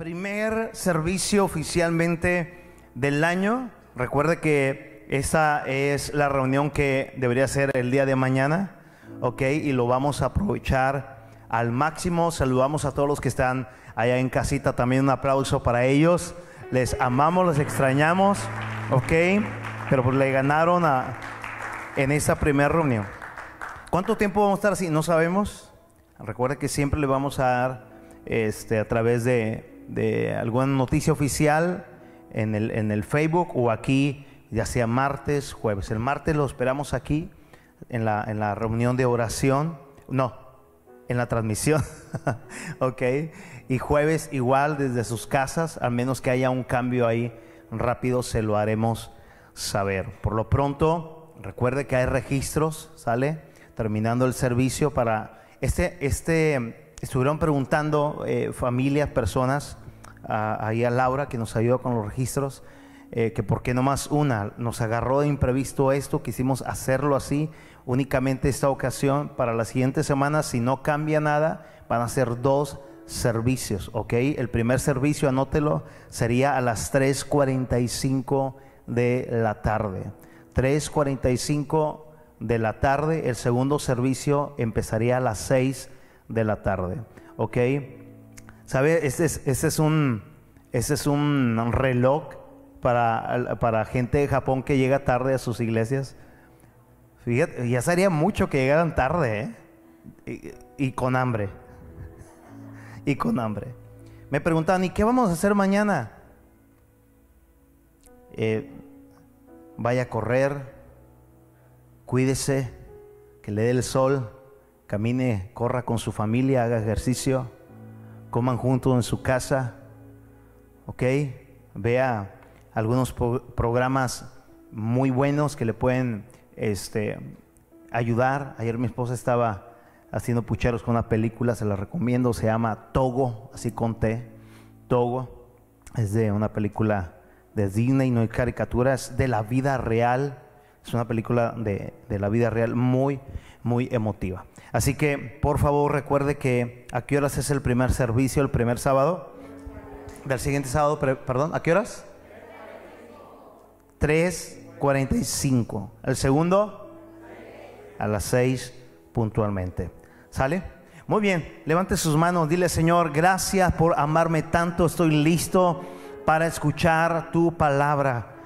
primer servicio oficialmente del año. Recuerde que esta es la reunión que debería ser el día de mañana, ¿ok? Y lo vamos a aprovechar al máximo. Saludamos a todos los que están allá en casita. También un aplauso para ellos. Les amamos, les extrañamos, ¿ok? Pero pues le ganaron en esta primera reunión. ¿Cuánto tiempo vamos a estar así? No sabemos. Recuerda que siempre le vamos a dar este, a través de, de alguna noticia oficial en el, en el Facebook o aquí, ya sea martes, jueves. El martes lo esperamos aquí en la, en la reunión de oración. No, en la transmisión. ok. Y jueves igual desde sus casas, al menos que haya un cambio ahí rápido, se lo haremos saber. Por lo pronto, recuerde que hay registros, ¿sale? Terminando el servicio para este, este, estuvieron preguntando eh, familias, personas, ahí a Laura que nos ayudó con los registros, eh, que por qué no más una, nos agarró de imprevisto esto, quisimos hacerlo así, únicamente esta ocasión, para la siguiente semana, si no cambia nada, van a ser dos servicios, ¿ok? El primer servicio, anótelo, sería a las 3.45 de la tarde. 3.45 de la tarde, el segundo servicio empezaría a las 6 de la tarde, ¿ok? ¿Sabe? Ese es, ese es, un, ese es un reloj para, para gente de Japón que llega tarde a sus iglesias. Fíjate, ya sería mucho que llegaran tarde, ¿eh? y, con hambre. Y con hambre. Me preguntaban, ¿y qué vamos a hacer mañana? Eh, vaya a correr, cuídese, que le dé el sol, camine, corra con su familia, haga ejercicio coman juntos en su casa, ¿ok? Vea algunos programas muy buenos que le pueden este, ayudar. Ayer mi esposa estaba haciendo pucheros con una película, se la recomiendo, se llama Togo, así conté, Togo. Es de una película de Disney, no hay caricaturas, de la vida real. Es una película de, de la vida real muy, muy emotiva. Así que por favor recuerde que a qué horas es el primer servicio, el primer sábado. Del siguiente sábado, perdón, ¿a qué horas? 3.45. El segundo, a las 6 puntualmente. ¿Sale? Muy bien, levante sus manos, dile Señor, gracias por amarme tanto, estoy listo para escuchar tu palabra.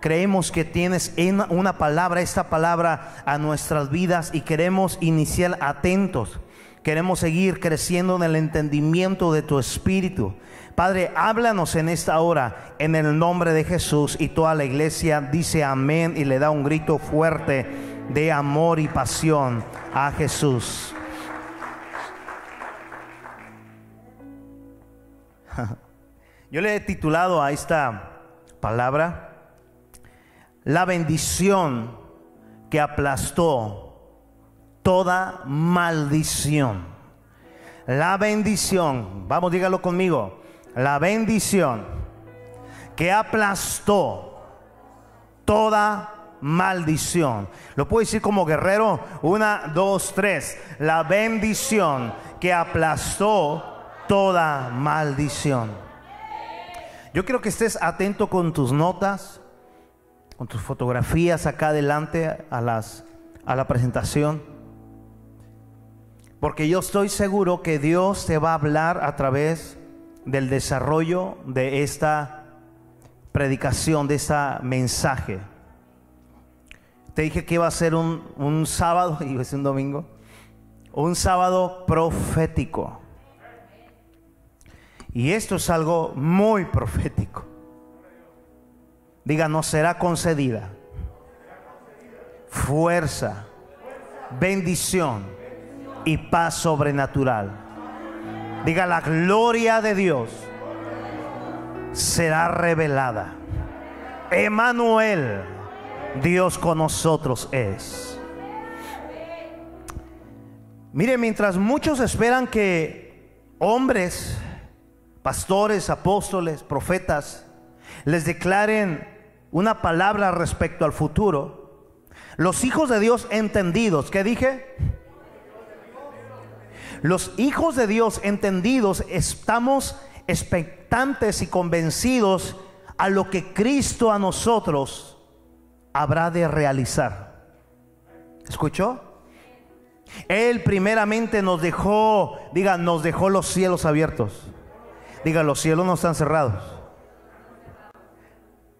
Creemos que tienes una palabra, esta palabra a nuestras vidas y queremos iniciar atentos. Queremos seguir creciendo en el entendimiento de tu espíritu. Padre, háblanos en esta hora en el nombre de Jesús y toda la iglesia dice amén y le da un grito fuerte de amor y pasión a Jesús. Yo le he titulado a esta palabra la bendición que aplastó toda maldición. La bendición, vamos, dígalo conmigo, la bendición que aplastó toda maldición. Lo puedo decir como guerrero, una, dos, tres. La bendición que aplastó toda maldición. Yo quiero que estés atento con tus notas, con tus fotografías acá adelante a, la presentación. Porque yo estoy seguro que Dios te va a hablar a través del desarrollo de esta predicación, de este mensaje. Te dije que iba a ser un, un sábado, y ser un domingo, un sábado profético. Y esto es algo muy profético. Diga, no será concedida. Fuerza, bendición y paz sobrenatural. Diga, la gloria de Dios será revelada. Emanuel, Dios con nosotros es. Mire, mientras muchos esperan que hombres, pastores, apóstoles, profetas, les declaren una palabra respecto al futuro, los hijos de Dios entendidos, ¿qué dije? Los hijos de Dios entendidos estamos expectantes y convencidos a lo que Cristo a nosotros habrá de realizar. ¿Escuchó? Él primeramente nos dejó, diga, nos dejó los cielos abiertos. Diga, los cielos no están cerrados.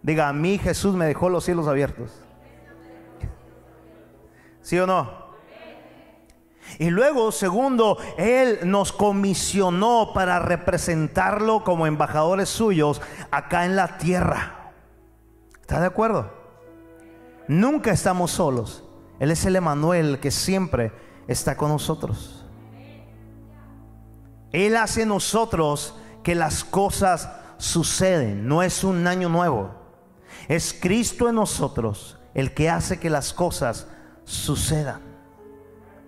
Diga, a mí Jesús me dejó los cielos abiertos. ¿Sí o no? Y luego, segundo, Él nos comisionó para representarlo como embajadores suyos acá en la tierra. ¿Está de acuerdo? Nunca estamos solos. Él es el Emanuel que siempre está con nosotros. Él hace nosotros que las cosas suceden. No es un año nuevo. Es Cristo en nosotros el que hace que las cosas sucedan.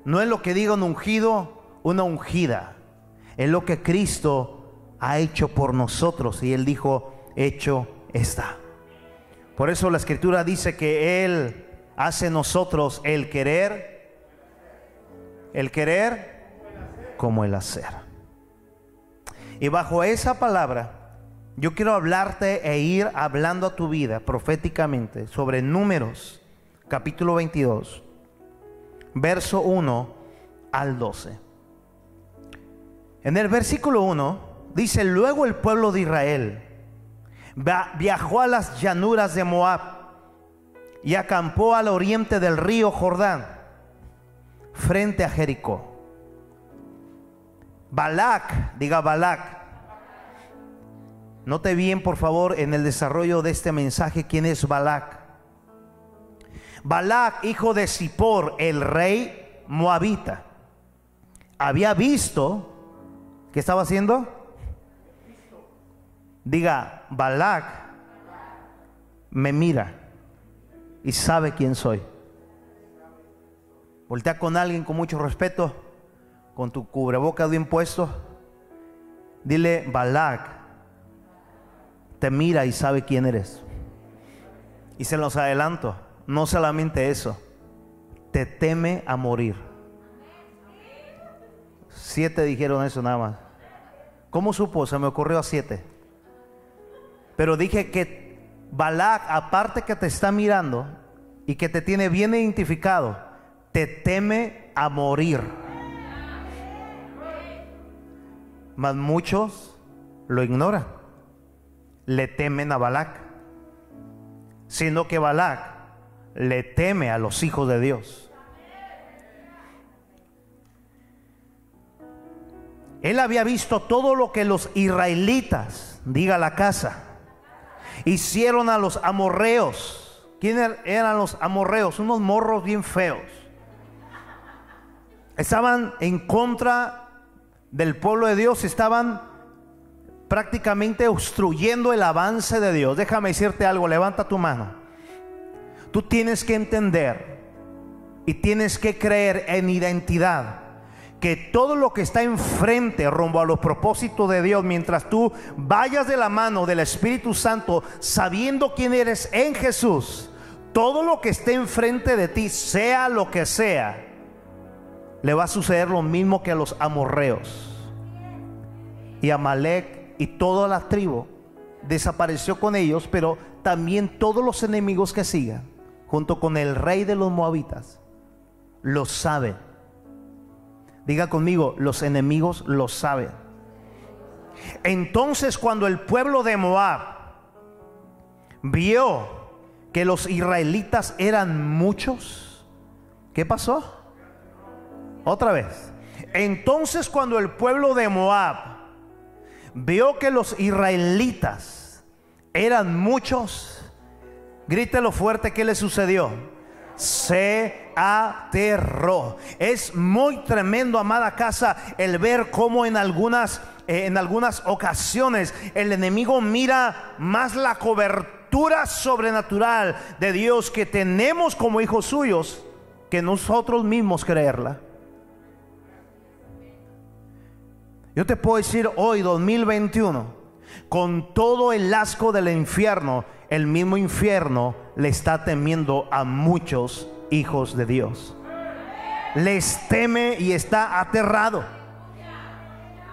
No es lo que diga un ungido, una ungida. Es lo que Cristo ha hecho por nosotros. Y Él dijo, hecho está. Por eso la escritura dice que Él hace nosotros el querer, el querer como el hacer. Y bajo esa palabra, yo quiero hablarte e ir hablando a tu vida proféticamente sobre números, capítulo 22 verso 1 al 12. En el versículo 1 dice, luego el pueblo de Israel viajó a las llanuras de Moab y acampó al oriente del río Jordán, frente a Jericó. Balac, diga Balac. Note bien, por favor, en el desarrollo de este mensaje quién es Balac. Balac, hijo de Zippor, el rey moabita, había visto, ¿qué estaba haciendo? Diga, Balac me mira y sabe quién soy. Voltea con alguien con mucho respeto, con tu cubreboca de impuesto. Dile, Balac te mira y sabe quién eres. Y se los adelanto. No solamente eso, te teme a morir. Siete dijeron eso nada más. ¿Cómo supo? Se me ocurrió a siete. Pero dije que Balak, aparte que te está mirando y que te tiene bien identificado, te teme a morir. Mas muchos lo ignoran. Le temen a Balak. Sino que Balak le teme a los hijos de Dios. Él había visto todo lo que los israelitas, diga la casa, hicieron a los amorreos. ¿Quiénes er-, eran los amorreos? Unos morros bien feos. Estaban en contra del pueblo de Dios, estaban prácticamente obstruyendo el avance de Dios. Déjame decirte algo, levanta tu mano. Tú tienes que entender y tienes que creer en identidad que todo lo que está enfrente rumbo a los propósitos de Dios, mientras tú vayas de la mano del Espíritu Santo, sabiendo quién eres en Jesús, todo lo que esté enfrente de ti, sea lo que sea, le va a suceder lo mismo que a los amorreos. Y Amalek y toda la tribu desapareció con ellos, pero también todos los enemigos que sigan junto con el rey de los moabitas, lo saben. Diga conmigo, los enemigos lo saben. Entonces cuando el pueblo de Moab vio que los israelitas eran muchos, ¿qué pasó? Otra vez. Entonces cuando el pueblo de Moab vio que los israelitas eran muchos, Grítelo fuerte, ¿qué le sucedió? Se aterró. Es muy tremendo, amada casa, el ver cómo en algunas, eh, en algunas ocasiones el enemigo mira más la cobertura sobrenatural de Dios que tenemos como hijos suyos que nosotros mismos creerla. Yo te puedo decir hoy, 2021, con todo el asco del infierno, el mismo infierno le está temiendo a muchos hijos de Dios. Les teme y está aterrado.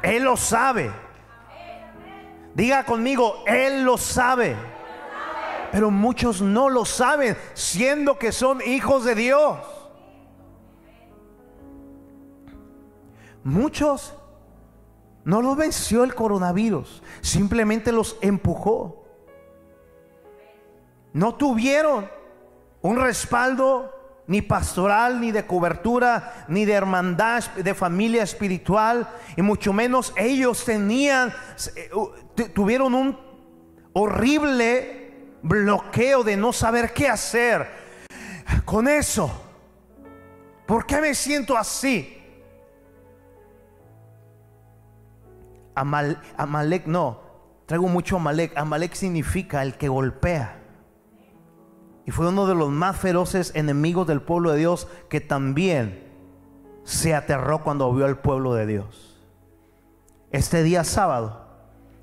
Él lo sabe. Diga conmigo, Él lo sabe. Pero muchos no lo saben, siendo que son hijos de Dios. Muchos no los venció el coronavirus, simplemente los empujó. No tuvieron un respaldo ni pastoral, ni de cobertura, ni de hermandad, de familia espiritual, y mucho menos ellos tenían, eh, tuvieron un horrible bloqueo de no saber qué hacer con eso. ¿Por qué me siento así? Amalek no, traigo mucho Amalek. Amalek significa el que golpea. Y fue uno de los más feroces enemigos del pueblo de Dios que también se aterró cuando vio al pueblo de Dios. Este día sábado,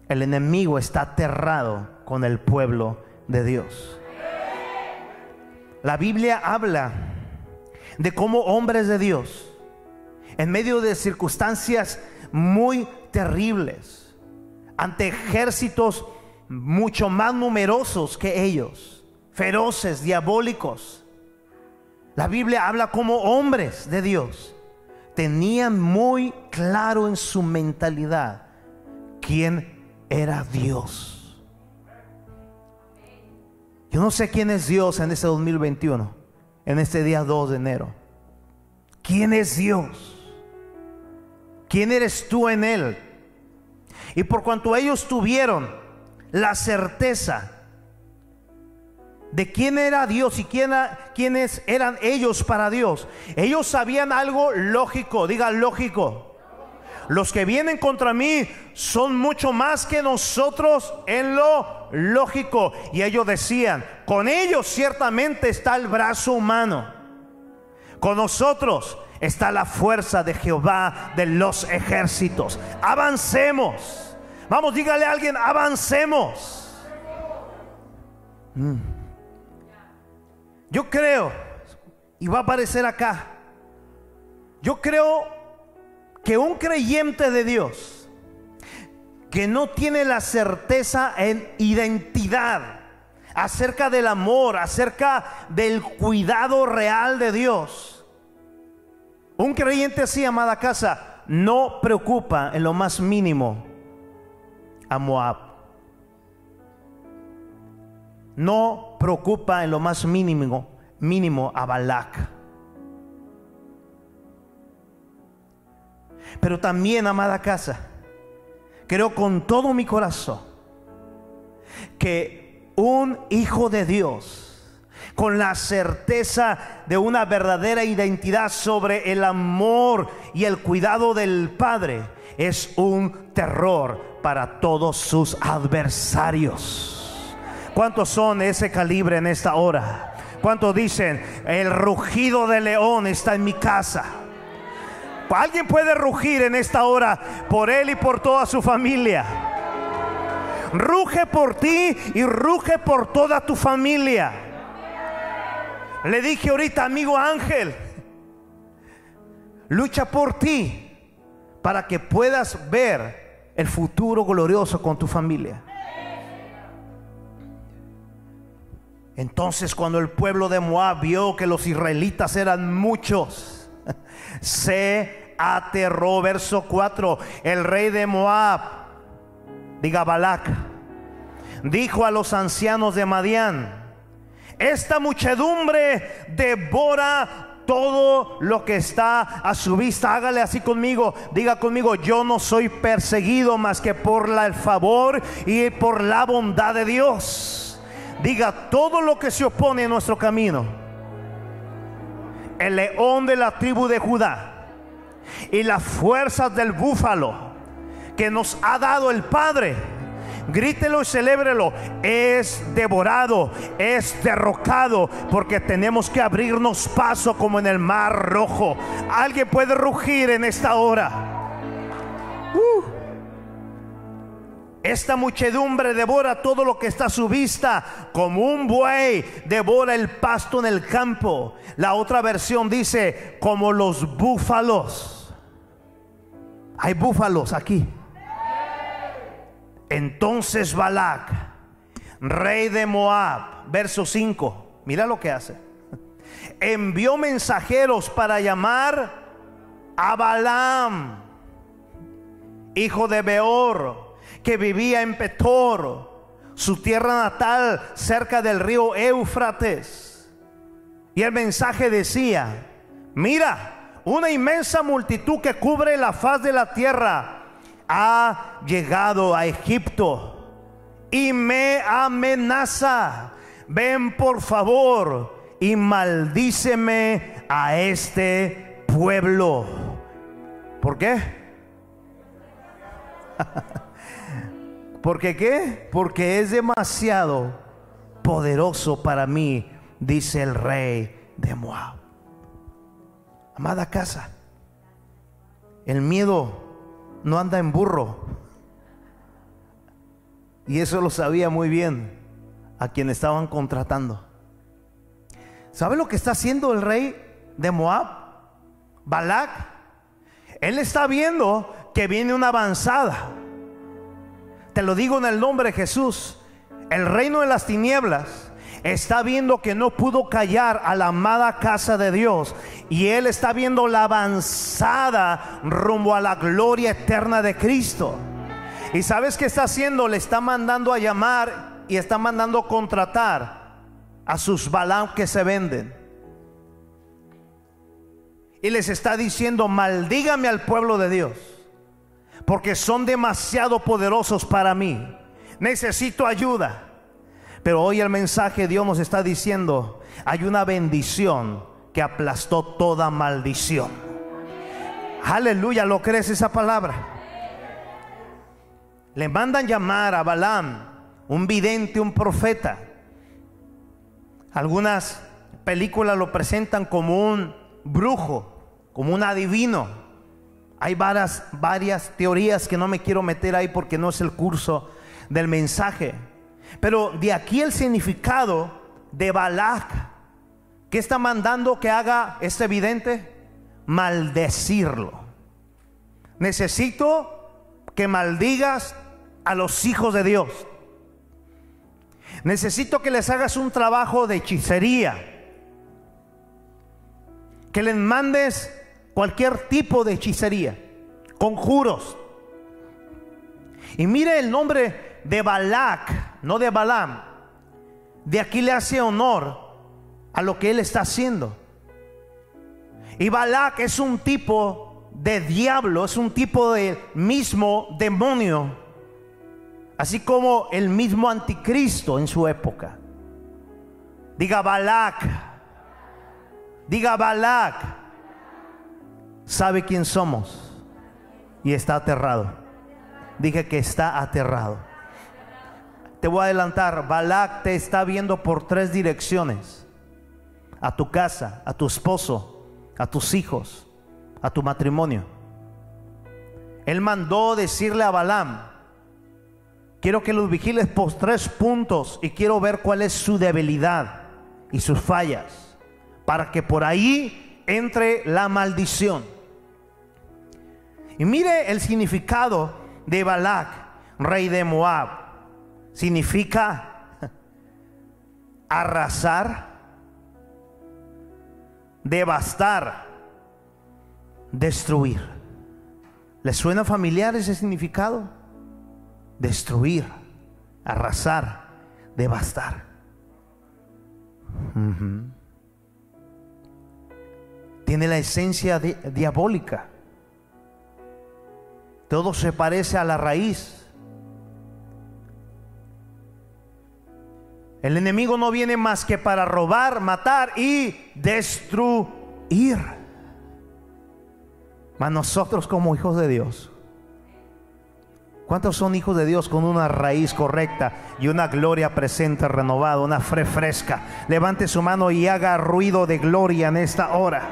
el enemigo está aterrado con el pueblo de Dios. La Biblia habla de cómo hombres de Dios, en medio de circunstancias muy terribles, ante ejércitos mucho más numerosos que ellos, feroces, diabólicos. La Biblia habla como hombres de Dios. Tenían muy claro en su mentalidad quién era Dios. Yo no sé quién es Dios en este 2021, en este día 2 de enero. ¿Quién es Dios? ¿Quién eres tú en Él? Y por cuanto ellos tuvieron la certeza de quién era Dios y quién, quiénes eran ellos para Dios, ellos sabían algo lógico, diga lógico. Los que vienen contra mí son mucho más que nosotros en lo lógico. Y ellos decían, con ellos ciertamente está el brazo humano. Con nosotros está la fuerza de Jehová de los ejércitos. Avancemos. Vamos, dígale a alguien, avancemos. Mm. Yo creo, y va a aparecer acá, yo creo que un creyente de Dios que no tiene la certeza en identidad acerca del amor, acerca del cuidado real de Dios, un creyente así, amada casa, no preocupa en lo más mínimo a Moab. No preocupa en lo más mínimo, mínimo a Balak. Pero también, amada casa, creo con todo mi corazón que un hijo de Dios, con la certeza de una verdadera identidad sobre el amor y el cuidado del Padre, es un terror para todos sus adversarios. ¿Cuántos son ese calibre en esta hora? ¿Cuántos dicen, el rugido de león está en mi casa? Alguien puede rugir en esta hora por él y por toda su familia. Ruge por ti y ruge por toda tu familia. Le dije ahorita, amigo Ángel, lucha por ti para que puedas ver el futuro glorioso con tu familia. Entonces cuando el pueblo de Moab vio que los israelitas eran muchos, se aterró. Verso 4, el rey de Moab, diga Balac, dijo a los ancianos de Madián, esta muchedumbre devora todo lo que está a su vista. Hágale así conmigo. Diga conmigo, yo no soy perseguido más que por la, el favor y por la bondad de Dios. Diga todo lo que se opone a nuestro camino. El león de la tribu de Judá y las fuerzas del búfalo que nos ha dado el Padre grítelo y celébrelo, es devorado, es derrocado, porque tenemos que abrirnos paso como en el mar rojo. Alguien puede rugir en esta hora. Uh. Esta muchedumbre devora todo lo que está a su vista, como un buey devora el pasto en el campo. La otra versión dice, como los búfalos. Hay búfalos aquí. Entonces Balac, rey de Moab, verso 5, mira lo que hace. Envió mensajeros para llamar a Balaam, hijo de Beor, que vivía en Petor, su tierra natal, cerca del río Éufrates. Y el mensaje decía, mira, una inmensa multitud que cubre la faz de la tierra ha llegado a Egipto y me amenaza. Ven por favor y maldíceme a este pueblo. ¿Por qué? ¿Por qué qué? Porque es demasiado poderoso para mí, dice el rey de Moab. Amada casa, el miedo no anda en burro. Y eso lo sabía muy bien a quien estaban contratando. ¿Sabe lo que está haciendo el rey de Moab? Balak. Él está viendo que viene una avanzada. Te lo digo en el nombre de Jesús. El reino de las tinieblas está viendo que no pudo callar a la amada casa de Dios y él está viendo la avanzada rumbo a la gloria eterna de Cristo. ¿Y sabes qué está haciendo? Le está mandando a llamar y está mandando a contratar a sus Balaam que se venden. Y les está diciendo, maldígame al pueblo de Dios, porque son demasiado poderosos para mí. Necesito ayuda. Pero hoy el mensaje Dios nos está diciendo, hay una bendición que aplastó toda maldición. Aleluya, ¿lo crees esa palabra? Le mandan llamar a Balaam, un vidente, un profeta. Algunas películas lo presentan como un brujo, como un adivino. Hay varias, varias teorías que no me quiero meter ahí porque no es el curso del mensaje. Pero de aquí el significado de Balak. ¿Qué está mandando que haga este evidente? Maldecirlo. Necesito que maldigas a los hijos de Dios. Necesito que les hagas un trabajo de hechicería. Que les mandes cualquier tipo de hechicería, conjuros. Y mire el nombre de Balak no de Balaam. De aquí le hace honor a lo que él está haciendo. Y Balak es un tipo de diablo, es un tipo de mismo demonio, así como el mismo anticristo en su época. Diga Balak, diga Balak, sabe quién somos y está aterrado. Dije que está aterrado. Te voy a adelantar, Balak te está viendo por tres direcciones. A tu casa, a tu esposo, a tus hijos, a tu matrimonio. Él mandó decirle a Balaam, quiero que los vigiles por tres puntos y quiero ver cuál es su debilidad y sus fallas, para que por ahí entre la maldición. Y mire el significado de Balak, rey de Moab significa arrasar, devastar, destruir. ¿Le suena familiar ese significado? Destruir, arrasar, devastar. Tiene la esencia diabólica. Todo se parece a la raíz. El enemigo no viene más que para robar, matar y destruir. Mas nosotros como hijos de Dios, ¿cuántos son hijos de Dios con una raíz correcta y una gloria presente, renovada, una fe fresca? Levante su mano y haga ruido de gloria en esta hora.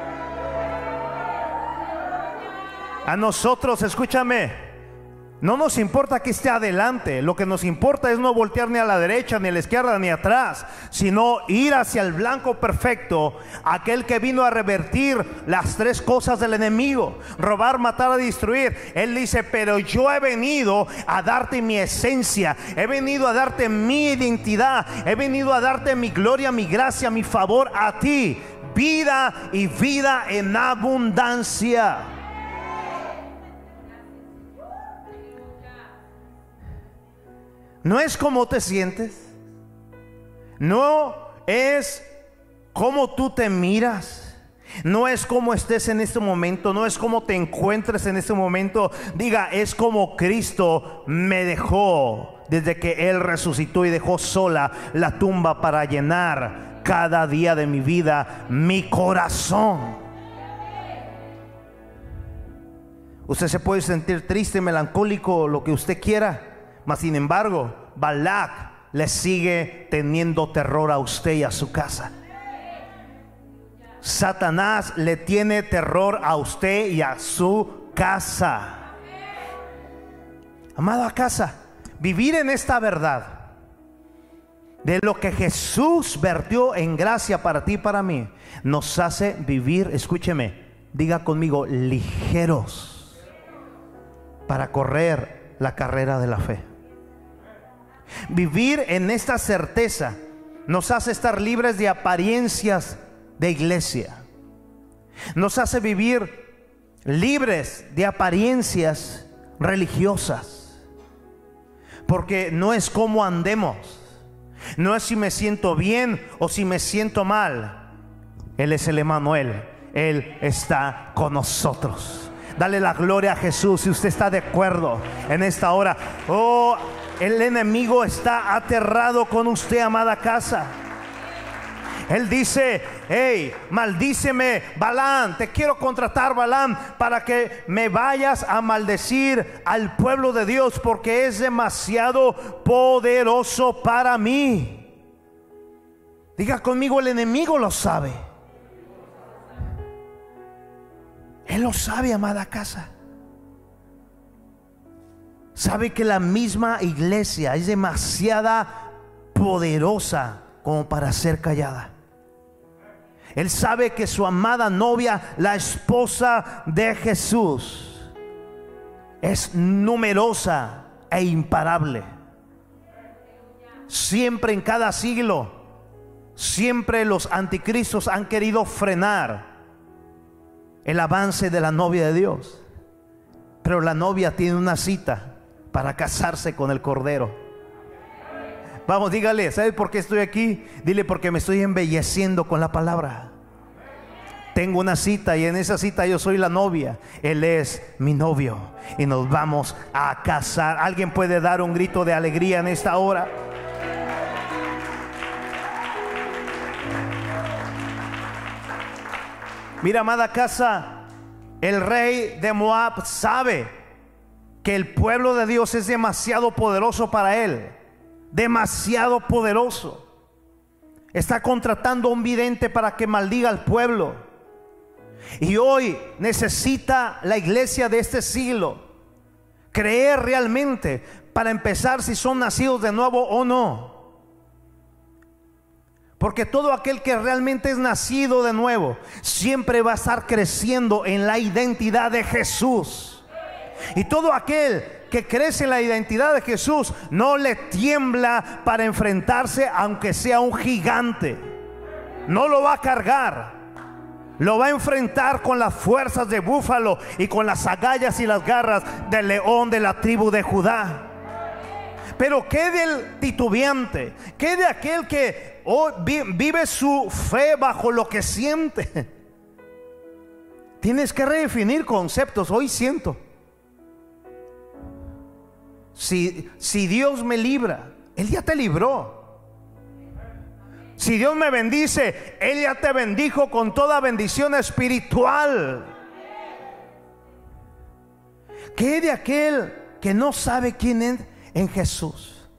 A nosotros, escúchame, No nos importa que esté adelante, lo que nos importa es no voltear ni a la derecha, ni a la izquierda, ni atrás, sino ir hacia el blanco perfecto, aquel que vino a revertir las tres cosas del enemigo, robar, matar, destruir. Él dice, pero yo he venido a darte mi esencia, he venido a darte mi identidad, he venido a darte mi gloria, mi gracia, mi favor a ti, vida y vida en abundancia. No es como te sientes. No es como tú te miras. No es como estés en este momento, no es como te encuentres en este momento. Diga, es como Cristo me dejó desde que Él resucitó y dejó sola la tumba para llenar cada día de mi vida mi corazón. Usted se puede sentir triste, melancólico, lo que usted quiera. Mas sin embargo, Balak le sigue teniendo terror a usted y a su casa. Satanás le tiene terror a usted y a su casa. Amada casa, vivir en esta verdad de lo que Jesús vertió en gracia para ti y para mí, nos hace vivir, escúcheme, diga conmigo, ligeros para correr la carrera de la fe. Vivir en esta certeza nos hace estar libres de apariencias de iglesia. Nos hace vivir libres de apariencias religiosas. Porque no es como andemos. No es si me siento bien o si me siento mal. Él es el Emanuel. Él está con nosotros. Dale la gloria a Jesús si usted está de acuerdo en esta hora. Oh, el enemigo está aterrado con usted, amada casa. Él dice, hey, maldíceme, Balán, te quiero contratar, Balán, para que me vayas a maldecir al pueblo de Dios, porque es demasiado poderoso para mí. Diga conmigo, el enemigo lo sabe. Él lo sabe, amada casa sabe que la misma iglesia es demasiada poderosa como para ser callada. Él sabe que su amada novia, la esposa de Jesús, es numerosa e imparable. Siempre en cada siglo, siempre los anticristos han querido frenar el avance de la novia de Dios. Pero la novia tiene una cita para casarse con el Cordero. Vamos, dígale, ¿sabes por qué estoy aquí? Dile porque me estoy embelleciendo con la palabra. Tengo una cita y en esa cita yo soy la novia. Él es mi novio y nos vamos a casar. ¿Alguien puede dar un grito de alegría en esta hora? Mira, amada casa, el rey de Moab sabe que el pueblo de Dios es demasiado poderoso para él. Demasiado poderoso. Está contratando a un vidente para que maldiga al pueblo. Y hoy necesita la iglesia de este siglo creer realmente para empezar si son nacidos de nuevo o no. Porque todo aquel que realmente es nacido de nuevo siempre va a estar creciendo en la identidad de Jesús. Y todo aquel que crece en la identidad de Jesús no le tiembla para enfrentarse aunque sea un gigante. No lo va a cargar. Lo va a enfrentar con las fuerzas de búfalo y con las agallas y las garras del león de la tribu de Judá. Pero ¿qué del titubeante? ¿Qué de aquel que vive su fe bajo lo que siente? Tienes que redefinir conceptos. Hoy siento. Si, si Dios me libra, Él ya te libró. Si Dios me bendice, Él ya te bendijo con toda bendición espiritual. ¿Qué de aquel que no sabe quién es en Jesús?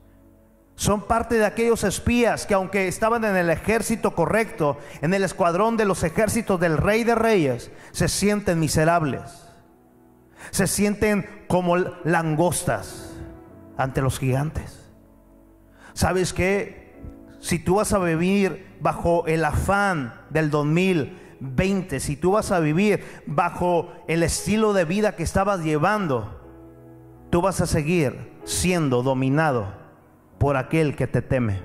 Son parte de aquellos espías que aunque estaban en el ejército correcto, en el escuadrón de los ejércitos del rey de reyes, se sienten miserables. Se sienten como langostas ante los gigantes. ¿Sabes qué? Si tú vas a vivir bajo el afán del 2020, si tú vas a vivir bajo el estilo de vida que estabas llevando, tú vas a seguir siendo dominado por aquel que te teme.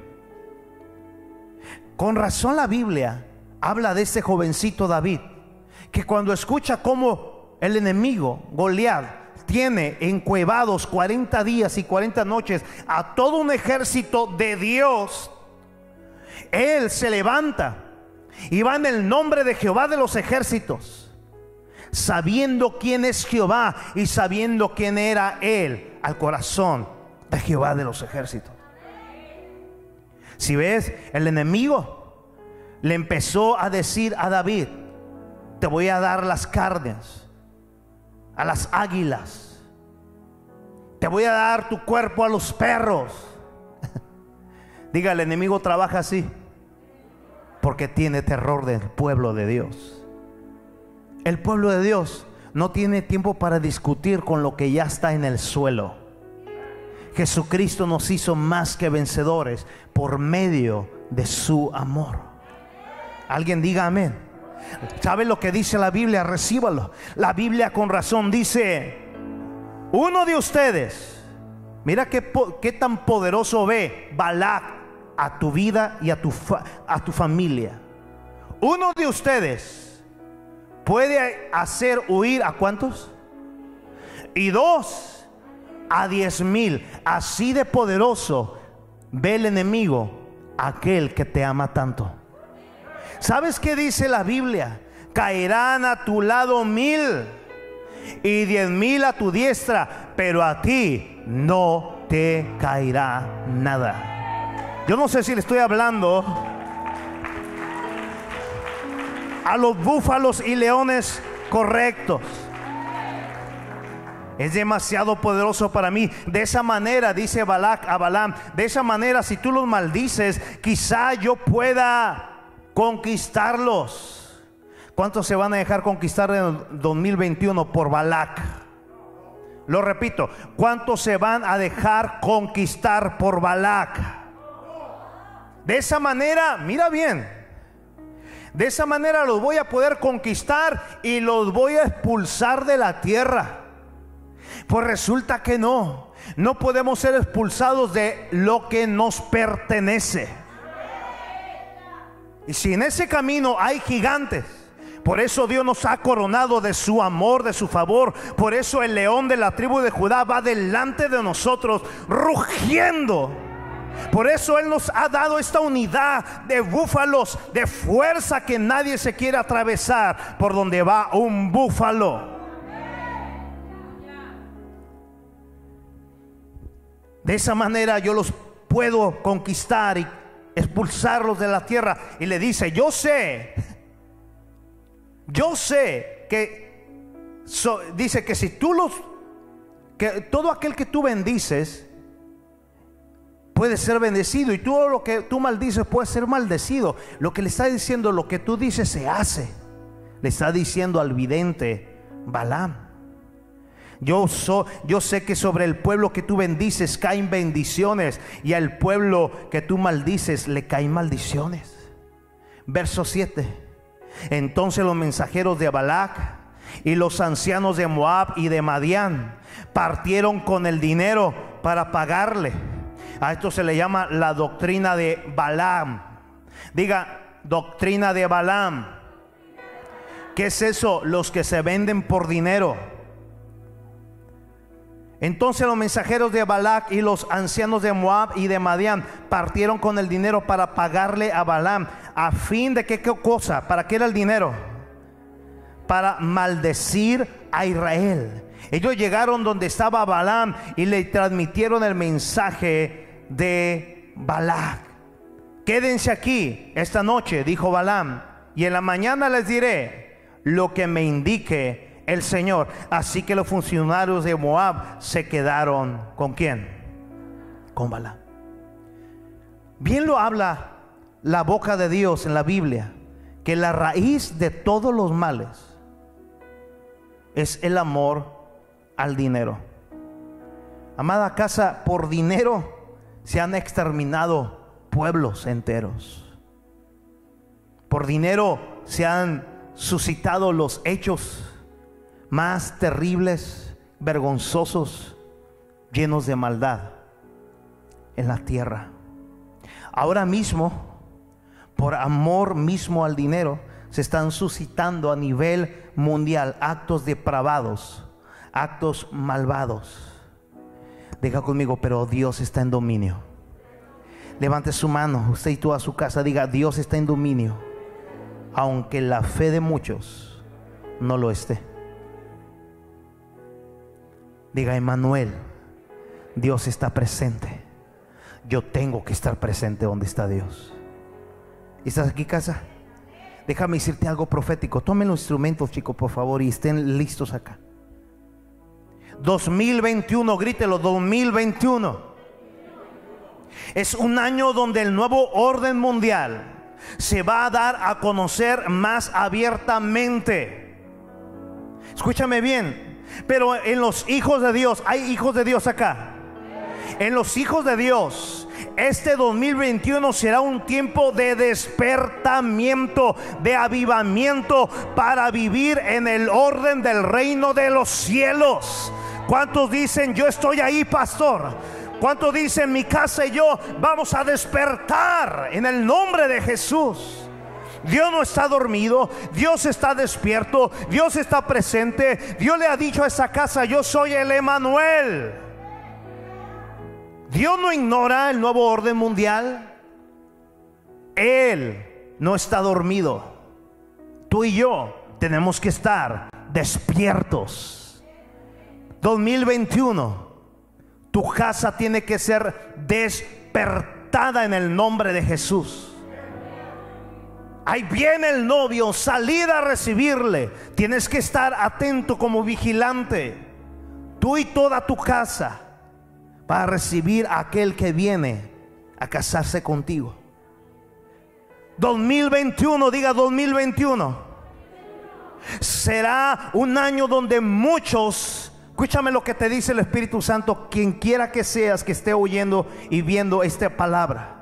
Con razón la Biblia habla de este jovencito David, que cuando escucha cómo el enemigo, Goliat, tiene encuevados 40 días y 40 noches a todo un ejército de Dios, él se levanta y va en el nombre de Jehová de los ejércitos, sabiendo quién es Jehová y sabiendo quién era él al corazón de Jehová de los ejércitos. Si ves, el enemigo le empezó a decir a David, te voy a dar las carnes, a las águilas, te voy a dar tu cuerpo a los perros. Diga, el enemigo trabaja así, porque tiene terror del pueblo de Dios. El pueblo de Dios no tiene tiempo para discutir con lo que ya está en el suelo. Jesucristo nos hizo más que vencedores por medio de su amor. Alguien diga amén. ¿Sabe lo que dice la Biblia? Recíbalo. La Biblia con razón dice, uno de ustedes, mira qué, qué tan poderoso ve Balak a tu vida y a tu, a tu familia. Uno de ustedes puede hacer huir a cuántos? Y dos a diez mil. Así de poderoso ve el enemigo aquel que te ama tanto. ¿Sabes qué dice la Biblia? Caerán a tu lado mil y diez mil a tu diestra, pero a ti no te caerá nada. Yo no sé si le estoy hablando a los búfalos y leones correctos. Es demasiado poderoso para mí. De esa manera, dice Balak a Balaam, de esa manera si tú los maldices, quizá yo pueda conquistarlos. ¿Cuántos se van a dejar conquistar en 2021 por Balak? Lo repito, ¿cuántos se van a dejar conquistar por Balak? De esa manera, mira bien, de esa manera los voy a poder conquistar y los voy a expulsar de la tierra. Pues resulta que no. No podemos ser expulsados de lo que nos pertenece. Y si en ese camino hay gigantes, por eso Dios nos ha coronado de su amor, de su favor. Por eso el león de la tribu de Judá va delante de nosotros, rugiendo. Por eso Él nos ha dado esta unidad de búfalos, de fuerza que nadie se quiere atravesar por donde va un búfalo. De esa manera yo los puedo conquistar y expulsarlos de la tierra. Y le dice, yo sé, yo sé que, dice que si tú los, que todo aquel que tú bendices, puede ser bendecido y todo lo que tú maldices puede ser maldecido. Lo que le está diciendo, lo que tú dices se hace. Le está diciendo al vidente Balaam. Yo, yo sé que sobre el pueblo que tú bendices caen bendiciones y al pueblo que tú maldices le caen maldiciones. Verso 7. Entonces los mensajeros de Balak y los ancianos de Moab y de Madián partieron con el dinero para pagarle. A esto se le llama la doctrina de Balaam. Diga, doctrina de Balaam. ¿Qué es eso? Los que se venden por dinero. Entonces los mensajeros de Balac y los ancianos de Moab y de Madián partieron con el dinero para pagarle a Balaam. ¿A fin de qué, cosa? ¿Para qué era el dinero? Para maldecir a Israel. Ellos llegaron donde estaba Balaam y le transmitieron el mensaje de Balac. Quédense aquí esta noche, dijo Balaam, y en la mañana les diré lo que me indique el Señor. Así que los funcionarios de Moab se quedaron con quién? Con Balaam. Bien lo habla la boca de Dios en la Biblia, que la raíz de todos los males es el amor al dinero. Amada casa, por dinero se han exterminado pueblos enteros. Por dinero se han suscitado los hechos más terribles, vergonzosos, llenos de maldad en la tierra. Ahora mismo, por amor mismo al dinero, se están suscitando a nivel mundial actos depravados, actos malvados. Diga conmigo, pero Dios está en dominio. Levante su mano, usted y tú a su casa, diga, Dios está en dominio, aunque la fe de muchos no lo esté. Diga, Emanuel, Dios está presente. Yo tengo que estar presente donde está Dios. ¿Estás aquí, casa? Déjame decirte algo profético. Tomen los instrumentos, chicos, por favor, y estén listos acá. 2021, grítelo, 2021. Es un año donde el nuevo orden mundial se va a dar a conocer más abiertamente. Escúchame bien, pero en los hijos de Dios, hay hijos de Dios acá. En los hijos de Dios este 2021 será un tiempo de despertamiento, de avivamiento para vivir en el orden del reino de los cielos. ¿Cuántos dicen, yo estoy ahí, pastor? ¿Cuántos dicen, mi casa y yo vamos a despertar en el nombre de Jesús? Dios no está dormido, Dios está despierto, Dios está presente. Dios le ha dicho a esa casa, yo soy el Emanuel. Dios no ignora el nuevo orden mundial. Él no está dormido. Tú y yo tenemos que estar despiertos. 2021, tu casa tiene que ser despertada en el nombre de Jesús. Ahí viene el novio, salir a recibirle. Tienes que estar atento como vigilante. Tú y toda tu casa para recibir a aquel que viene a casarse contigo. 2021, diga 2021. Será un año donde muchos, escúchame lo que te dice el Espíritu Santo, quien quiera que seas que esté oyendo y viendo esta palabra.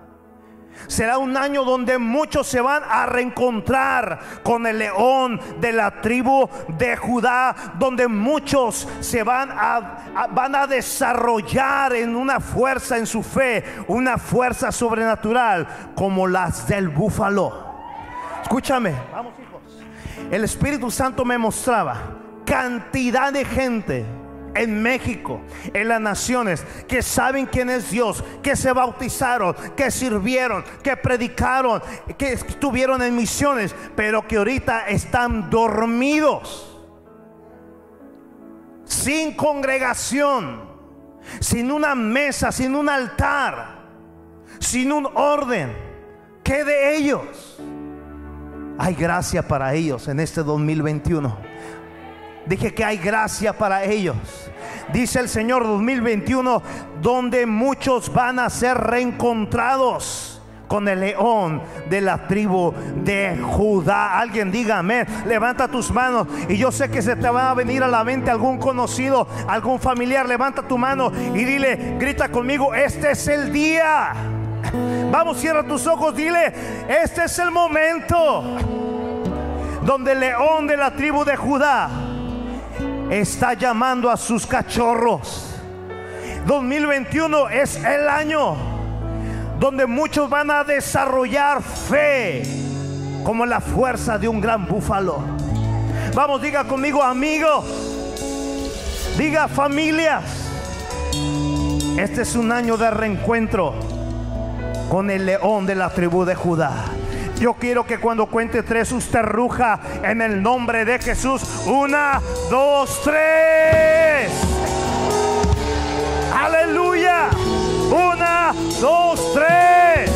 Será un año donde muchos se van a reencontrar con el león de la tribu de Judá, donde muchos se van a, van a desarrollar en una fuerza en su fe, una fuerza sobrenatural como las del búfalo. Escúchame, vamos hijos. El Espíritu Santo me mostraba cantidad de gente en México, en las naciones, que saben quién es Dios, que se bautizaron, que sirvieron, que predicaron, que estuvieron en misiones, pero que ahorita están dormidos, sin congregación, sin una mesa, sin un altar, sin un orden. ¿Qué de ellos? Hay gracia para ellos en este 2021 Dije que hay gracia para ellos. Dice el Señor 2021, donde muchos van a ser reencontrados con el león de la tribu de Judá. Alguien diga amén. Levanta tus manos. Y yo sé que se te va a venir a la mente algún conocido, algún familiar. Levanta tu mano y dile, grita conmigo, este es el día. Vamos, cierra tus ojos, dile, este es el momento donde el león de la tribu de Judá está llamando a sus cachorros. 2021 es el año donde muchos van a desarrollar fe como la fuerza de un gran búfalo. Vamos, diga conmigo amigos, diga familias. Este es un año de reencuentro con el león de la tribu de Judá. Yo quiero que cuando cuente tres usted ruja en el nombre de Jesús. Una, dos, tres. Aleluya. Una, dos, tres.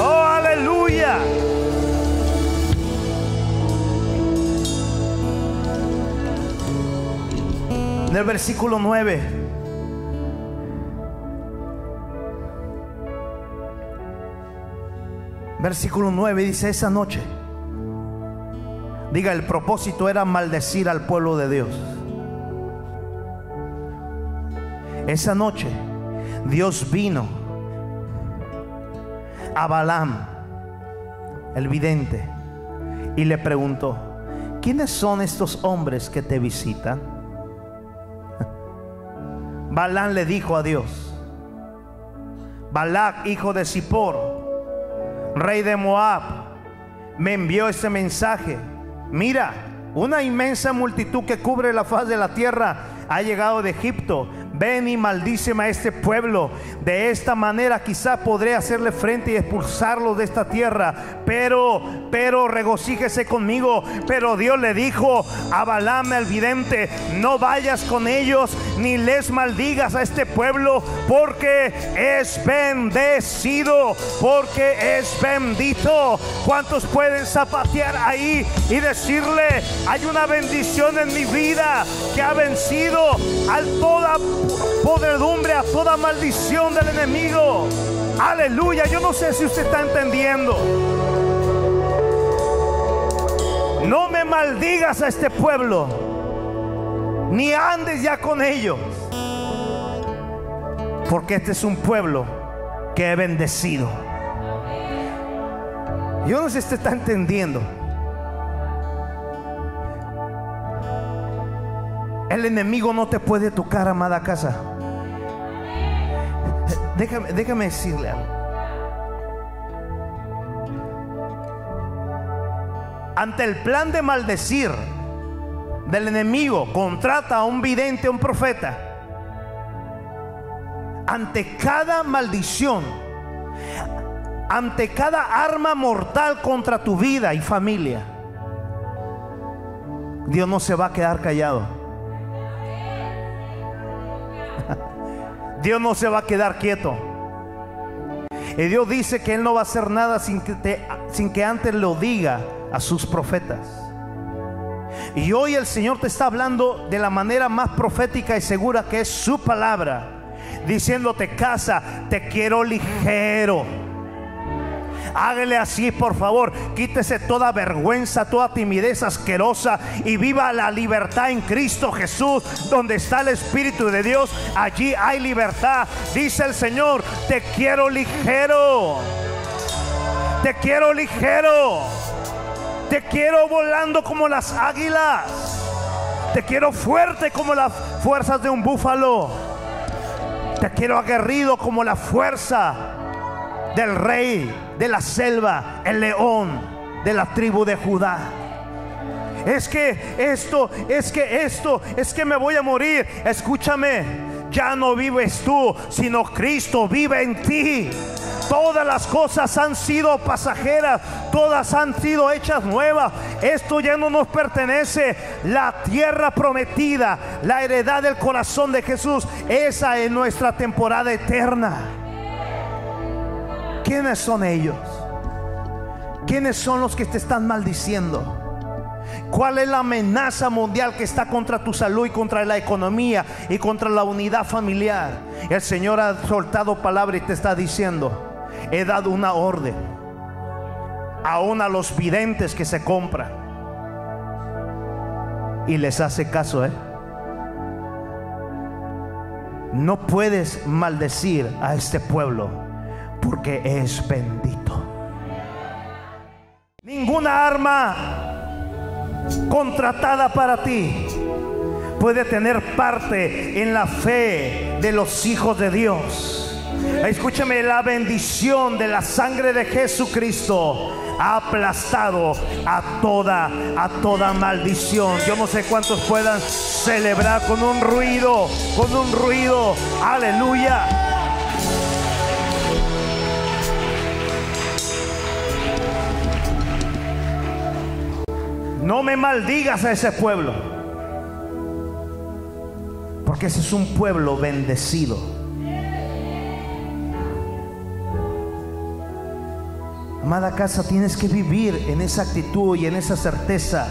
Oh, aleluya. En el versículo 9. Versículo 9 dice, esa noche, diga, el propósito era maldecir al pueblo de Dios. esa noche Dios vino a Balaam, el vidente, y le preguntó, ¿quiénes son estos hombres que te visitan? Balaam le dijo a Dios, Balac, hijo de Zippor, rey de Moab, me envió este mensaje. Mira, una inmensa multitud que cubre la faz de la tierra ha llegado de Egipto ven y maldíceme a este pueblo. De esta manera quizá podré hacerle frente y expulsarlo de esta tierra. Pero, pero regocíjese conmigo. Pero Dios le dijo a Balaam el vidente, no vayas con ellos ni les maldigas a este pueblo porque es bendecido, porque es bendito. ¿Cuántos pueden zapatear ahí y decirle, hay una bendición en mi vida que ha vencido al toda podredumbre, a toda maldición del enemigo. Aleluya, yo no sé si usted está entendiendo. No me maldigas a este pueblo, ni andes ya con ellos, porque este es un pueblo que he bendecido. Yo no sé si usted está entendiendo. El enemigo no te puede tocar, amada casa. Déjame, déjame decirle algo. Ante el plan de maldecir del enemigo, contrata a un vidente, a un profeta. Ante cada maldición, ante cada arma mortal contra tu vida y familia, Dios no se va a quedar callado. Dios no se va a quedar quieto. Y Dios dice que Él no va a hacer nada sin que, sin que antes lo diga a sus profetas. Y hoy el Señor te está hablando de la manera más profética y segura que es su palabra. Diciéndote, casa, te quiero ligero Hágale así, por favor. Quítese toda vergüenza, toda timidez asquerosa y viva la libertad en Cristo Jesús. Donde está el Espíritu de Dios, allí hay libertad. Dice el Señor, te quiero ligero. Te quiero ligero. Te quiero volando como las águilas. Te quiero fuerte como las fuerzas de un búfalo. Te quiero aguerrido como la fuerza del rey de la selva, el león de la tribu de Judá. Es que esto, es que esto, es que me voy a morir. Escúchame, ya no vives tú, sino Cristo vive en ti. Todas las cosas han sido pasajeras, todas han sido hechas nuevas. Esto ya no nos pertenece. La tierra prometida, la heredad del corazón de Jesús, esa es nuestra temporada eterna. ¿Quiénes son ellos? ¿Quiénes son los que te están maldiciendo? ¿Cuál es la amenaza mundial que está contra tu salud y contra la economía y contra la unidad familiar? El Señor ha soltado palabra y te está diciendo, he dado una orden, aún a los videntes que se compran. Y les hace caso, ¿eh? No puedes maldecir a este pueblo porque es bendito. Ninguna arma contratada para ti puede tener parte en la fe de los hijos de Dios. Escúchame, la bendición de la sangre de Jesucristo ha aplastado a toda, a toda maldición. Yo no sé cuántos puedan celebrar con un ruido, con un ruido. Aleluya. No me maldigas a ese pueblo. Porque ese es un pueblo bendecido. Amada casa, tienes que vivir en esa actitud y en esa certeza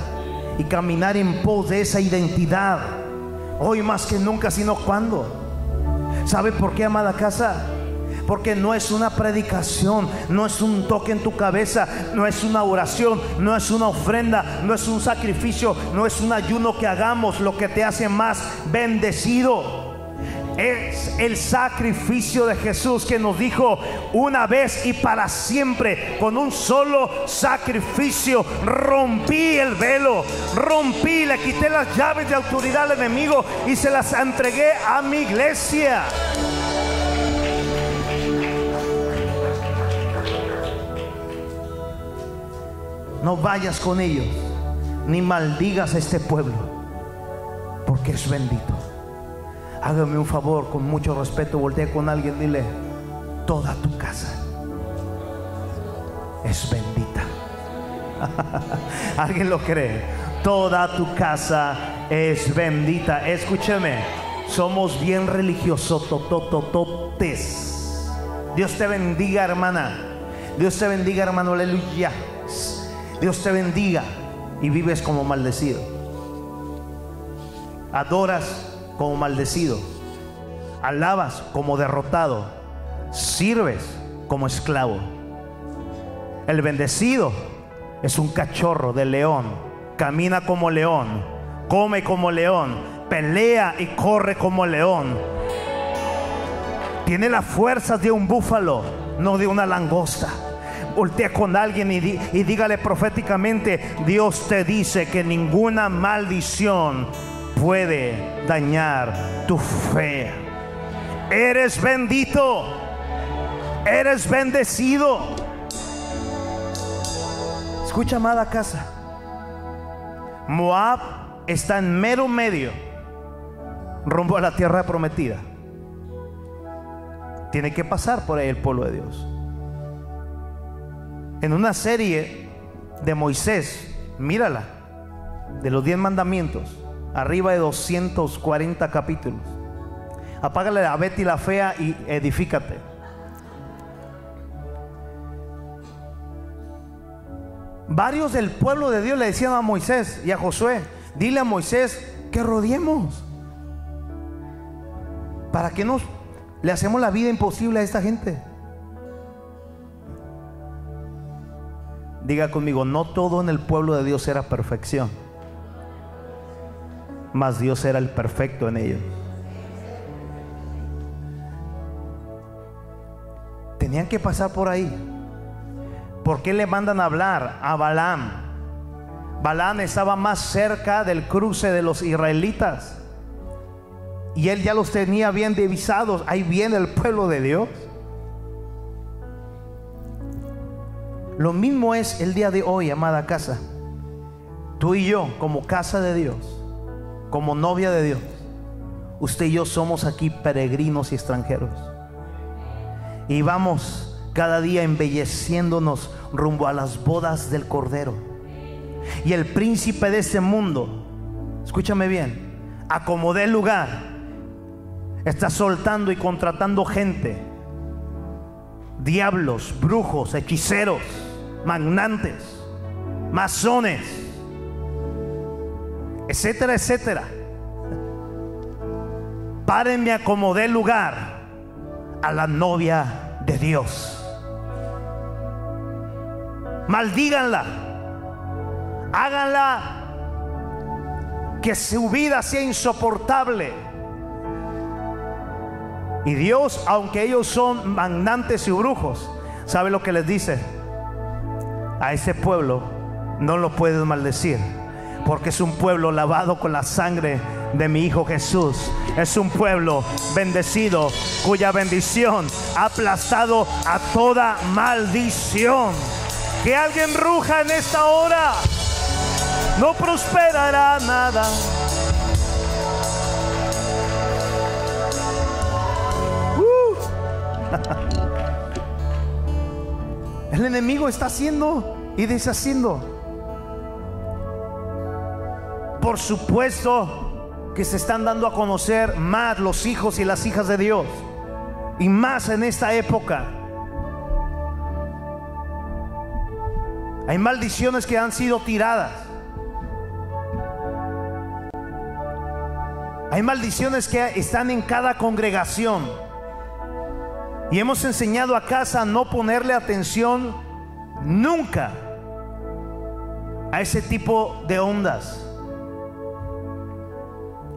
y caminar en pos de esa identidad. Hoy más que nunca, sino cuando. ¿Sabe por qué, amada casa? Porque no es una predicación, no es un toque en tu cabeza, no es una oración, no es una ofrenda, no es un sacrificio, no es un ayuno que hagamos lo que te hace más bendecido. Es el sacrificio de Jesús que nos dijo una vez y para siempre, con un solo sacrificio, rompí el velo, rompí, le quité las llaves de autoridad al enemigo y se las entregué a mi iglesia. No vayas con ellos, ni maldigas a este pueblo, porque es bendito. Hágame un favor, con mucho respeto, voltea con alguien, dile, toda tu casa es bendita. ¿Alguien lo cree? Toda tu casa es bendita. Escúcheme, somos bien religiosos, tototototes. Dios te bendiga, hermana. Dios te bendiga, hermano, aleluya. Dios te bendiga y vives como maldecido. Adoras como maldecido, alabas como derrotado, sirves como esclavo. El bendecido es un cachorro de león, camina como león, come como león, pelea y corre como león. Tiene las fuerzas de un búfalo, no de una langosta. Voltea con alguien y, dígale proféticamente, Dios te dice que ninguna maldición puede dañar tu fe. Eres bendito. Eres bendecido. Escucha, amada casa. Moab está en mero medio rumbo a la tierra prometida. Tiene que pasar por ahí el pueblo de Dios. En una serie de Moisés, mírala, de los diez mandamientos, arriba de 240 capítulos. Apágale a Betty la fea y edifícate. Varios del pueblo de Dios le decían a Moisés y a Josué, dile a Moisés que rodeemos. ¿Para que nos le hacemos la vida imposible a esta gente? Diga conmigo, no todo en el pueblo de Dios era perfección mas Dios era el perfecto en ellos. Tenían que pasar por ahí. ¿Por qué le mandan a hablar a Balaam? Balaam estaba más cerca del cruce de los israelitas. Y él ya los tenía bien divisados. Ahí viene el pueblo de Dios. Lo mismo es el día de hoy, amada casa. Tú y yo, como casa de Dios como novia de Dios, usted y yo somos aquí peregrinos y extranjeros. Y vamos cada día embelleciéndonos rumbo a las bodas del Cordero. Y el príncipe de este mundo, escúchame bien, acomodé el lugar, está soltando y contratando gente, diablos, brujos, hechiceros, magnantes, masones etcétera, etcétera. Párenme a como lugar a la novia de Dios. Maldíganla. Háganla que su vida sea insoportable. Y Dios, aunque ellos son magnantes y brujos, ¿sabe lo que les dice? A ese pueblo no lo puedes maldecir porque es un pueblo lavado con la sangre de mi Hijo Jesús. Es un pueblo bendecido cuya bendición ha aplastado a toda maldición. Que alguien ruja en esta hora. No prosperará nada. El enemigo está haciendo y deshaciendo. Por supuesto que se están dando a conocer más los hijos y las hijas de Dios. Y más en esta época. Hay maldiciones que han sido tiradas. Hay maldiciones que están en cada congregación. Y hemos enseñado a casa a no ponerle atención nunca a ese tipo de ondas.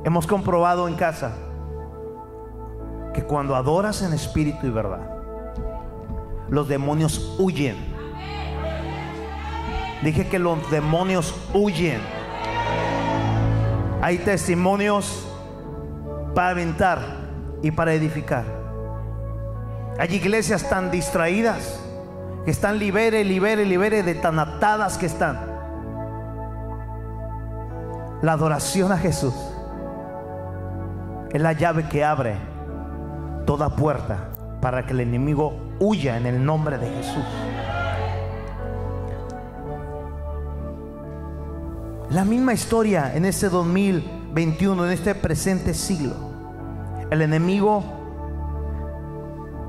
Hemos comprobado en casa que cuando adoras en espíritu y verdad, los demonios huyen. Dije que los demonios huyen. Hay testimonios para aventar y para edificar. Hay iglesias tan distraídas que están libere, libere, libere de tan atadas que están. La adoración a Jesús es la llave que abre toda puerta para que el enemigo huya en el nombre de Jesús. La misma historia en este 2021, en este presente siglo. El enemigo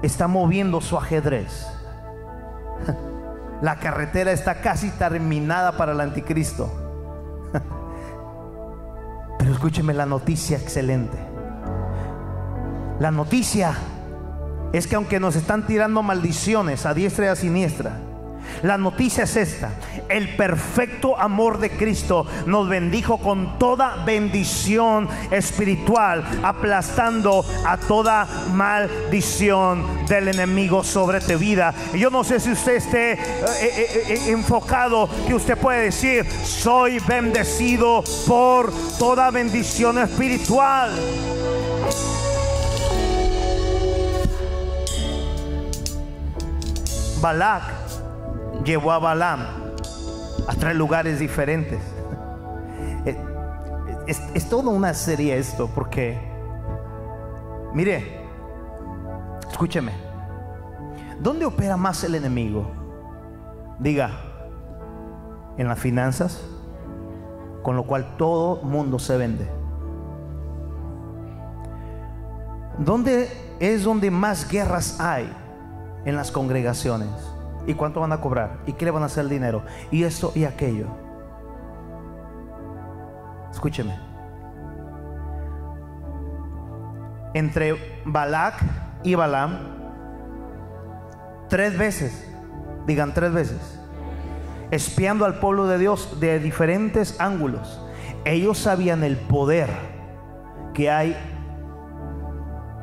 está moviendo su ajedrez. La carretera está casi terminada para el anticristo. Pero escúcheme la noticia excelente. La noticia es que aunque nos están tirando maldiciones a diestra y a siniestra, la noticia es esta. El perfecto amor de Cristo nos bendijo con toda bendición espiritual, aplastando a toda maldición del enemigo sobre tu vida. Yo no sé si usted esté eh, eh, eh, enfocado, que usted puede decir, soy bendecido por toda bendición espiritual. Balak llevó a Balaam a tres lugares diferentes. Es, es, toda una serie esto, porque, mire, escúcheme, ¿dónde opera más el enemigo? Diga, en las finanzas, con lo cual todo mundo se vende. ¿Dónde es donde más guerras hay? En las congregaciones y cuánto van a cobrar y qué le van a hacer el dinero y esto y aquello. Escúcheme. Entre Balak y Balaam, tres veces, digan tres veces, espiando al pueblo de Dios de diferentes ángulos. Ellos sabían el poder que hay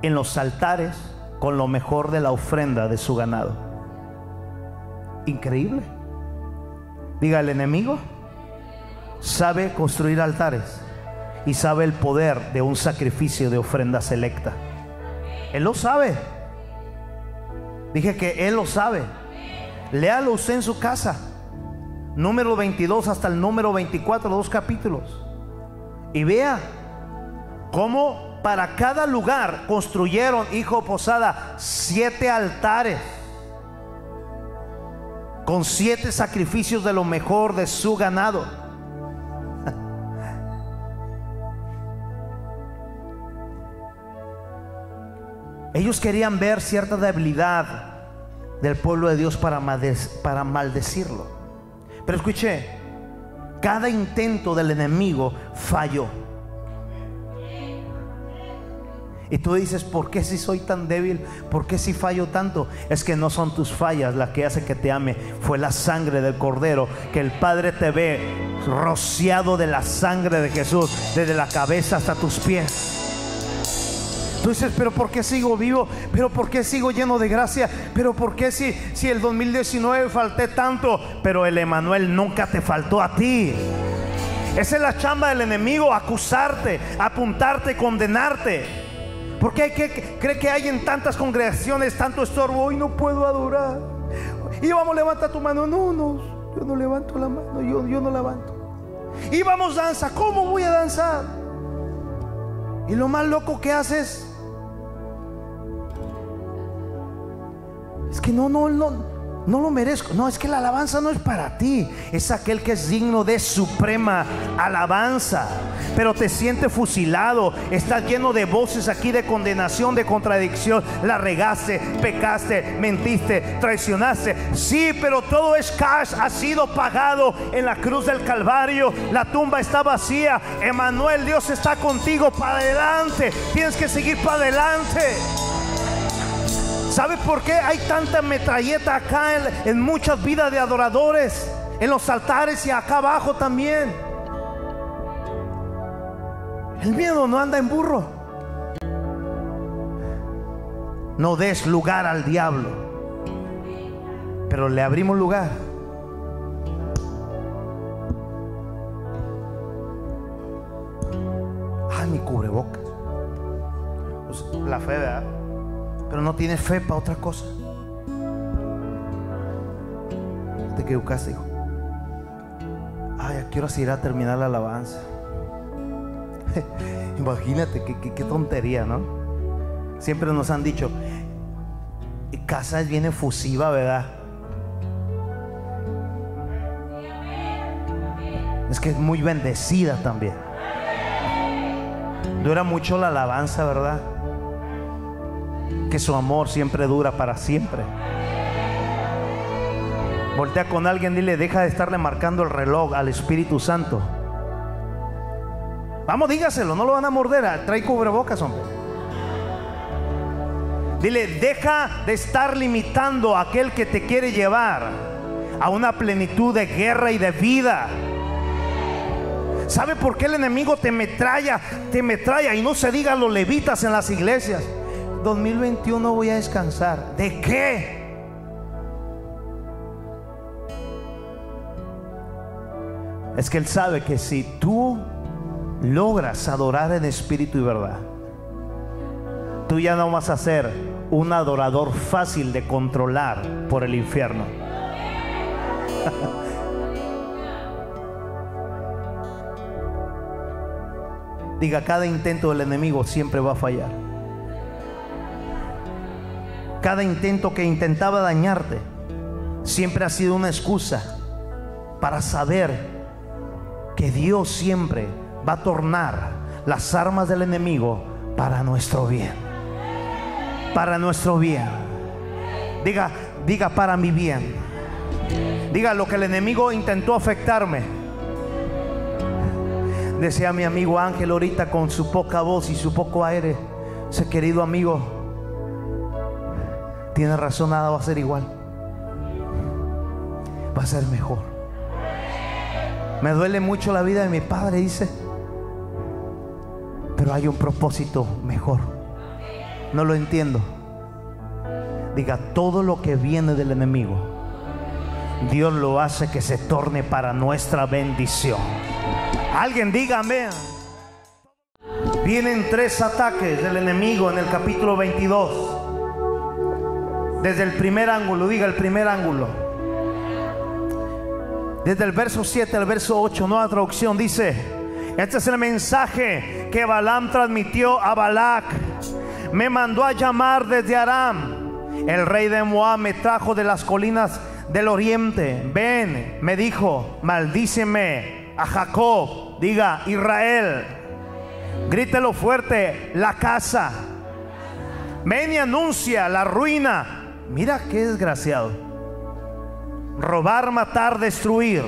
en los altares con lo mejor de la ofrenda de su ganado. Increíble. Diga, el enemigo sabe construir altares y sabe el poder de un sacrificio de ofrenda selecta. Él lo sabe. Dije que Él lo sabe. Léalo usted en su casa. Número 22 hasta el número 24, dos capítulos. Y vea cómo para cada lugar construyeron, hijo Posada, siete altares con siete sacrificios de lo mejor de su ganado. Ellos querían ver cierta debilidad del pueblo de Dios para, para maldecirlo. Pero escuché, cada intento del enemigo falló. Y tú dices, ¿por qué si soy tan débil? ¿Por qué si fallo tanto? Es que no son tus fallas las que hace que te ame. Fue la sangre del Cordero que el Padre te ve rociado de la sangre de Jesús, desde la cabeza hasta tus pies. Tú dices, pero ¿por qué sigo vivo? ¿Pero por qué sigo lleno de gracia? ¿Pero por qué si, si el 2019 falté tanto? Pero el Emanuel nunca te faltó a ti. Esa es la chamba del enemigo, acusarte, apuntarte, condenarte. Porque hay que, cree que hay en tantas congregaciones tanto estorbo? Hoy no puedo adorar. Y vamos, levanta tu mano. No, no, yo no levanto la mano, yo no levanto. Y vamos, danza. ¿Cómo voy a danzar? Y lo más loco que haces es que no, no, no, no lo merezco. No, es que la alabanza no es para ti. Es aquel que es digno de suprema alabanza. Pero te sientes fusilado. Estás lleno de voces aquí de condenación, de contradicción. La regaste, pecaste, mentiste, traicionaste. Sí, pero todo es cash. Ha sido pagado en la cruz del Calvario. La tumba está vacía. Emanuel, Dios está contigo para adelante. Tienes que seguir para adelante. ¿Sabe por qué hay tanta metralleta acá en, muchas vidas de adoradores? En los altares y acá abajo también. El miedo no anda en burro. No des lugar al diablo. Pero le abrimos lugar. Ah, mi cubrebocas. Pues, la fe, ¿verdad? Pero no tiene fe para otra cosa. Te equivocaste, hijo. Ay, ya quiero así ir a terminar la alabanza. Imagínate qué, qué tontería, ¿no? Siempre nos han dicho, casa es bien efusiva, ¿verdad? Es que es muy bendecida también. Dura mucho la alabanza, ¿verdad? Que su amor siempre dura para siempre. Voltea con alguien, dile, deja de estarle marcando el reloj al Espíritu Santo. Vamos, dígaselo, no lo van a morder. Trae cubrebocas, hombre. Dile, deja de estar limitando a aquel que te quiere llevar a una plenitud de guerra y de vida. ¿Sabe por qué el enemigo te metralla, te metralla? Y no se diga los levitas en las iglesias. 2021 voy a descansar. ¿De qué? Es que Él sabe que si tú logras adorar en espíritu y verdad, tú ya no vas a ser un adorador fácil de controlar por el infierno. Diga, cada intento del enemigo siempre va a fallar. Cada intento que intentaba dañarte siempre ha sido una excusa para saber que Dios siempre va a tornar las armas del enemigo para nuestro bien. Para nuestro bien. Diga, diga para mi bien. Diga lo que el enemigo intentó afectarme Decía mi amigo Ángel ahorita con su poca voz y su poco aire. Ese querido amigo, tiene razón, nada va a ser igual. Va a ser mejor. Me duele mucho la vida de mi padre, dice. Pero hay un propósito mejor. No lo entiendo. Diga, todo lo que viene del enemigo, Dios lo hace que se torne para nuestra bendición. Alguien dígame. Vienen tres ataques del enemigo en el capítulo 22. Desde el primer ángulo, diga el primer ángulo. Desde el verso 7 al verso 8, nueva traducción, dice, este es el mensaje que Balaam transmitió a Balac. Me mandó a llamar desde Aram. El rey de Moab me trajo de las colinas del oriente. Ven, me dijo, maldíceme a Jacob, diga Israel, grítelo fuerte, la casa. Ven y anuncia la ruina. Mira qué desgraciado. Robar, matar, destruir.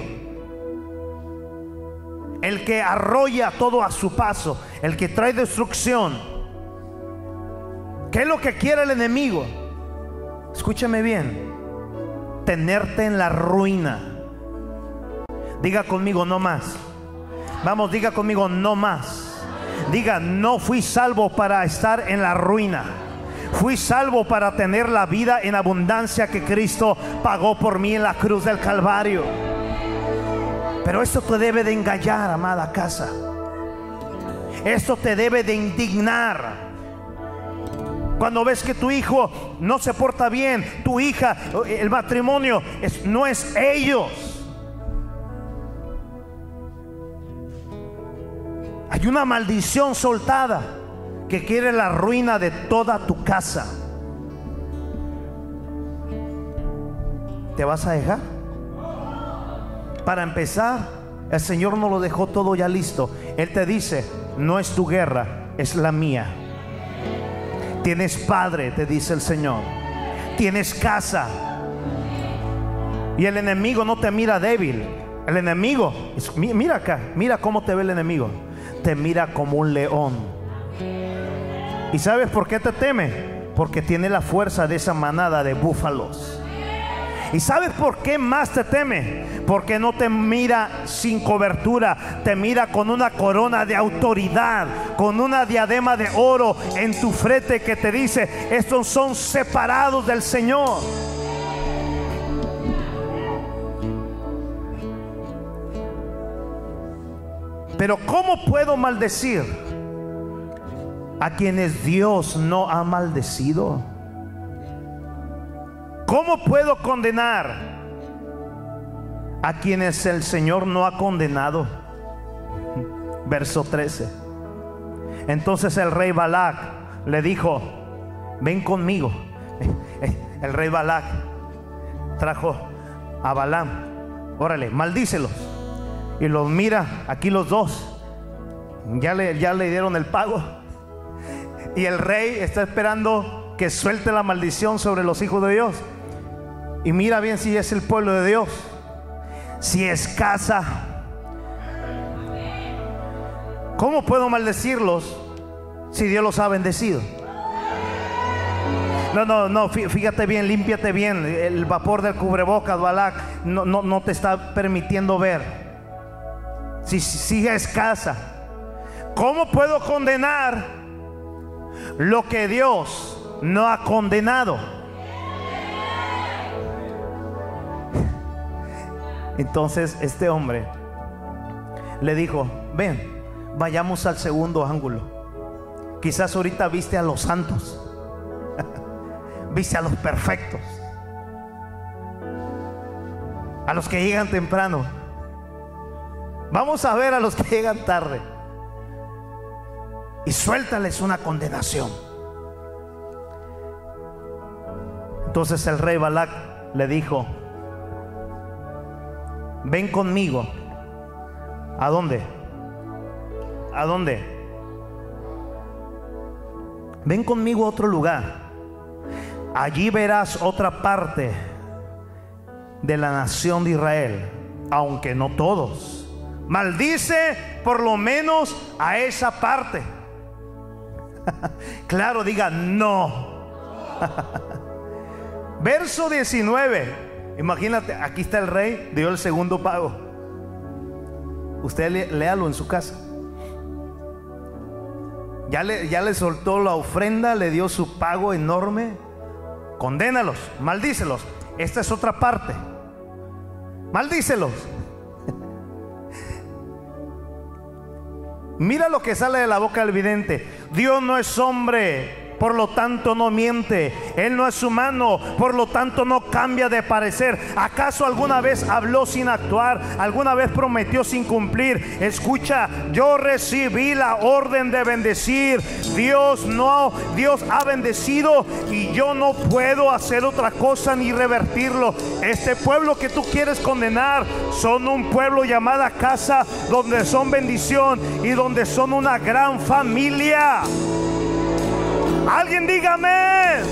El que arrolla todo a su paso, el que trae destrucción. ¿Qué es lo que quiere el enemigo? Escúchame bien. Tenerte en la ruina Diga conmigo, no más. Vamos, diga conmigo, no más. Diga, no fui salvo para estar en la ruina. Fui salvo para tener la vida en abundancia que Cristo pagó por mí en la cruz del Calvario. Pero esto te debe de engañar, amada casa. Esto te debe de indignar. Cuando ves que tu hijo no se porta bien, tu hija, el matrimonio no es ellos. Hay una maldición soltada que quiere la ruina de toda tu casa. ¿Te vas a dejar? Para empezar, el Señor no lo dejó todo ya listo. Él te dice, no es tu guerra, es la mía. Tienes padre, te dice el Señor. Tienes casa. Y el enemigo no te mira débil. El enemigo, mira acá, mira cómo te ve el enemigo te mira como un león. ¿Y sabes por qué te teme? Porque tiene la fuerza de esa manada de búfalos. ¿Y sabes por qué más te teme? Porque no te mira sin cobertura, te mira con una corona de autoridad, con una diadema de oro en tu frente que te dice, estos son separados del Señor. Pero ¿cómo puedo maldecir a quienes Dios no ha maldecido? ¿Cómo puedo condenar a quienes el Señor no ha condenado? Verso 13. Entonces el rey Balac le dijo, ven conmigo. El rey Balac trajo a Balaam, órale, maldícelos. Y los mira, aquí los dos, ya le, ya le dieron el pago. Y el rey está esperando que suelte la maldición sobre los hijos de Dios. Y mira bien si es el pueblo de Dios. Si es casa. ¿Cómo puedo maldecirlos si Dios los ha bendecido? No, no, no, fíjate bien, límpiate bien. El vapor del cubrebocas, Balak, no, no, no te está permitiendo ver. Si, si es casa, ¿cómo puedo condenar lo que Dios no ha condenado? Entonces este hombre le dijo, ven, vayamos al segundo ángulo. Quizás ahorita viste a los santos, viste a los perfectos, a los que llegan temprano. Vamos a ver a los que llegan tarde. Y suéltales una condenación. Entonces el rey Balak le dijo, ven conmigo. ¿A dónde? ¿A dónde? Ven conmigo a otro lugar. Allí verás otra parte de la nación de Israel, aunque no todos. Maldice por lo menos a esa parte. claro, diga no. Verso 19. Imagínate, aquí está el rey, dio el segundo pago. Usted léalo en su casa. Ya le, ya le soltó la ofrenda, le dio su pago enorme. Condénalos, maldícelos. Esta es otra parte. Maldícelos. Mira lo que sale de la boca del vidente. Dios no es hombre por lo tanto no miente. Él no es humano, por lo tanto no cambia de parecer. ¿Acaso alguna vez habló sin actuar? ¿Alguna vez prometió sin cumplir? Escucha, yo recibí la orden de bendecir. Dios no, Dios ha bendecido y yo no puedo hacer otra cosa ni revertirlo. Este pueblo que tú quieres condenar son un pueblo llamada casa donde son bendición y donde son una gran familia. Alguien dígame.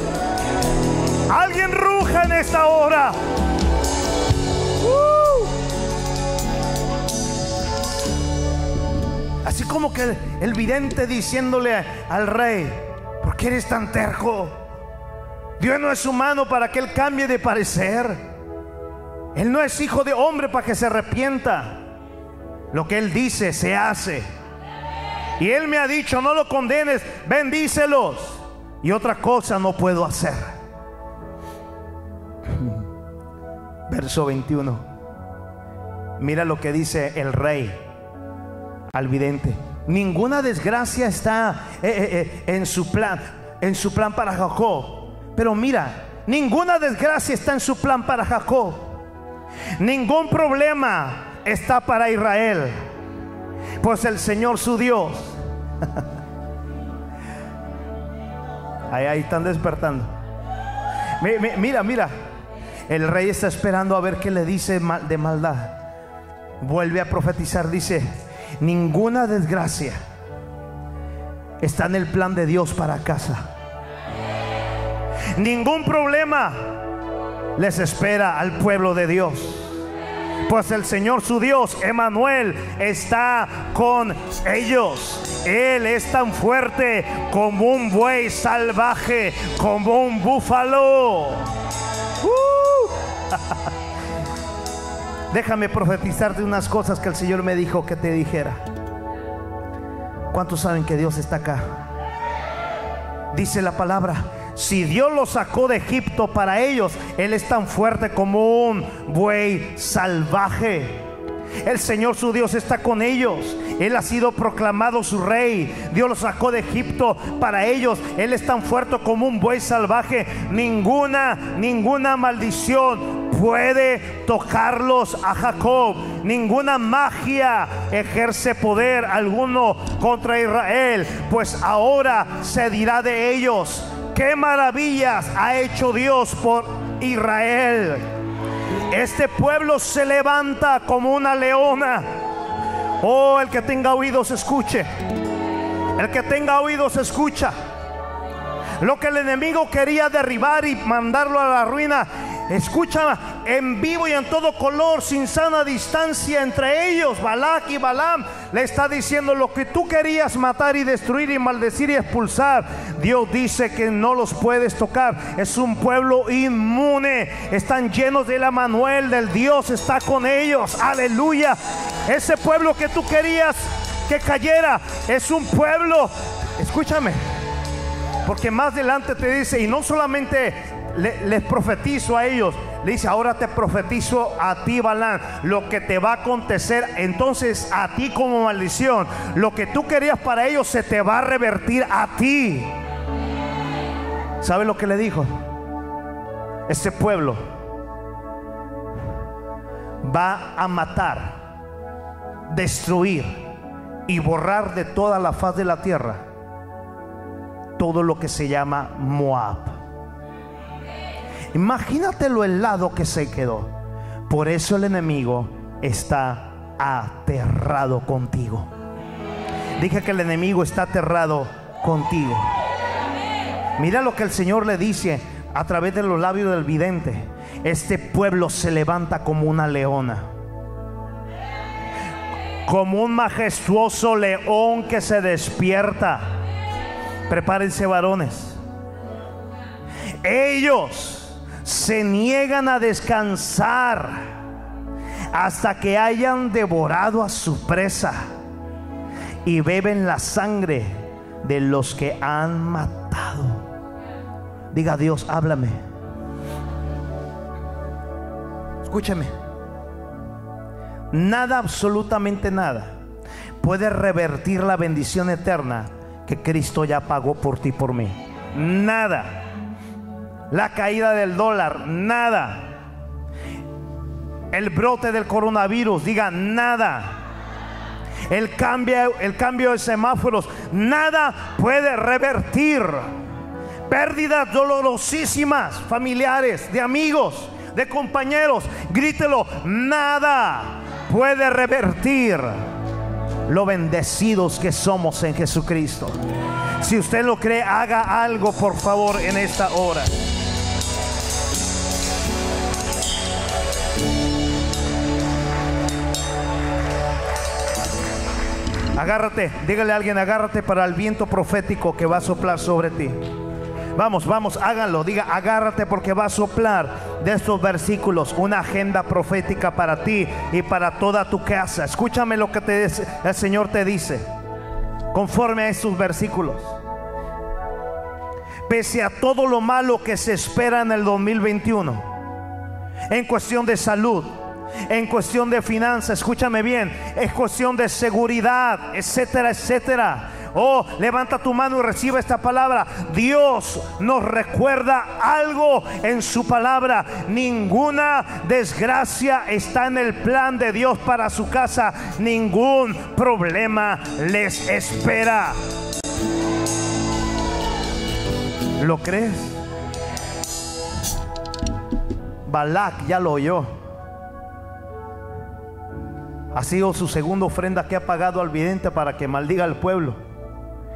Alguien ruja en esta hora. Uh. Así como que el vidente diciéndole al rey, ¿por qué eres tan terco? Dios no es humano para que él cambie de parecer. Él no es hijo de hombre para que se arrepienta. Lo que él dice se hace. Y él me ha dicho, no lo condenes, bendícelos y otra cosa no puedo hacer. Verso 21. Mira lo que dice el rey al vidente. Ninguna desgracia está eh, eh, eh, en su plan, en su plan para Jacob. Pero mira, ninguna desgracia está en su plan para Jacob. Ningún problema está para Israel. Pues el Señor su Dios Ahí, están despertando. Mira, mira. El rey está esperando a ver qué le dice de maldad. Vuelve a profetizar. Dice, ninguna desgracia está en el plan de Dios para casa. Ningún problema les espera al pueblo de Dios. Pues el Señor su Dios, Emanuel, está con ellos. Él es tan fuerte como un buey salvaje, como un búfalo. Uh. Déjame profetizarte unas cosas que el Señor me dijo que te dijera. ¿Cuántos saben que Dios está acá? Dice la palabra, si Dios lo sacó de Egipto para ellos, Él es tan fuerte como un buey salvaje. El Señor su Dios está con ellos. Él ha sido proclamado su rey. Dios lo sacó de Egipto para ellos. Él es tan fuerte como un buey salvaje. Ninguna, ninguna maldición puede tocarlos a Jacob. Ninguna magia ejerce poder alguno contra Israel. Pues ahora se dirá de ellos. Qué maravillas ha hecho Dios por Israel. Este pueblo se levanta como una leona. Oh, el que tenga oídos escuche. El que tenga oídos escucha. Lo que el enemigo quería derribar y mandarlo a la ruina, escucha en vivo y en todo color, sin sana distancia entre ellos, Balak y Balam, le está diciendo lo que tú querías matar y destruir y maldecir y expulsar. Dios dice que no los puedes tocar. Es un pueblo inmune. Están llenos del Manuel del Dios está con ellos. Aleluya. Ese pueblo que tú querías que cayera es un pueblo. Escúchame. Porque más adelante te dice, y no solamente les profetizo a ellos, le dice, ahora te profetizo a ti, Balán, lo que te va a acontecer entonces a ti como maldición. Lo que tú querías para ellos se te va a revertir a ti. ¿Sabe lo que le dijo? Este pueblo va a matar, destruir y borrar de toda la faz de la tierra todo lo que se llama Moab. Imagínate lo helado que se quedó. Por eso el enemigo está aterrado contigo. Dije que el enemigo está aterrado contigo. Mira lo que el Señor le dice a través de los labios del vidente. Este pueblo se levanta como una leona. Como un majestuoso león que se despierta. Prepárense varones. Ellos se niegan a descansar hasta que hayan devorado a su presa y beben la sangre de los que han matado. Diga Dios, háblame. Escúchame. Nada, absolutamente nada, puede revertir la bendición eterna que Cristo ya pagó por ti y por mí. Nada la caída del dólar, nada. El brote del coronavirus, diga nada. El cambio, el cambio de semáforos, nada puede revertir. Pérdidas dolorosísimas, familiares, de amigos, de compañeros, grítelo, nada puede revertir lo bendecidos que somos en Jesucristo. Si usted lo cree, haga algo por favor en esta hora. Agárrate, dígale a alguien, agárrate para el viento profético que va a soplar sobre ti. Vamos, vamos, háganlo. Diga, agárrate porque va a soplar de estos versículos una agenda profética para ti y para toda tu casa. Escúchame lo que el Señor te dice. Conforme a estos versículos. Pese a todo lo malo que se espera en el 2021, en cuestión de salud, en cuestión de finanzas, escúchame bien, es cuestión de seguridad, etcétera, etcétera. Oh, levanta tu mano y recibe esta palabra. Dios nos recuerda algo en su palabra. Ninguna desgracia está en el plan de Dios para su casa. Ningún problema les espera. ¿Lo crees? Balak ya lo oyó. Ha sido su segunda ofrenda que ha pagado al vidente para que maldiga al pueblo.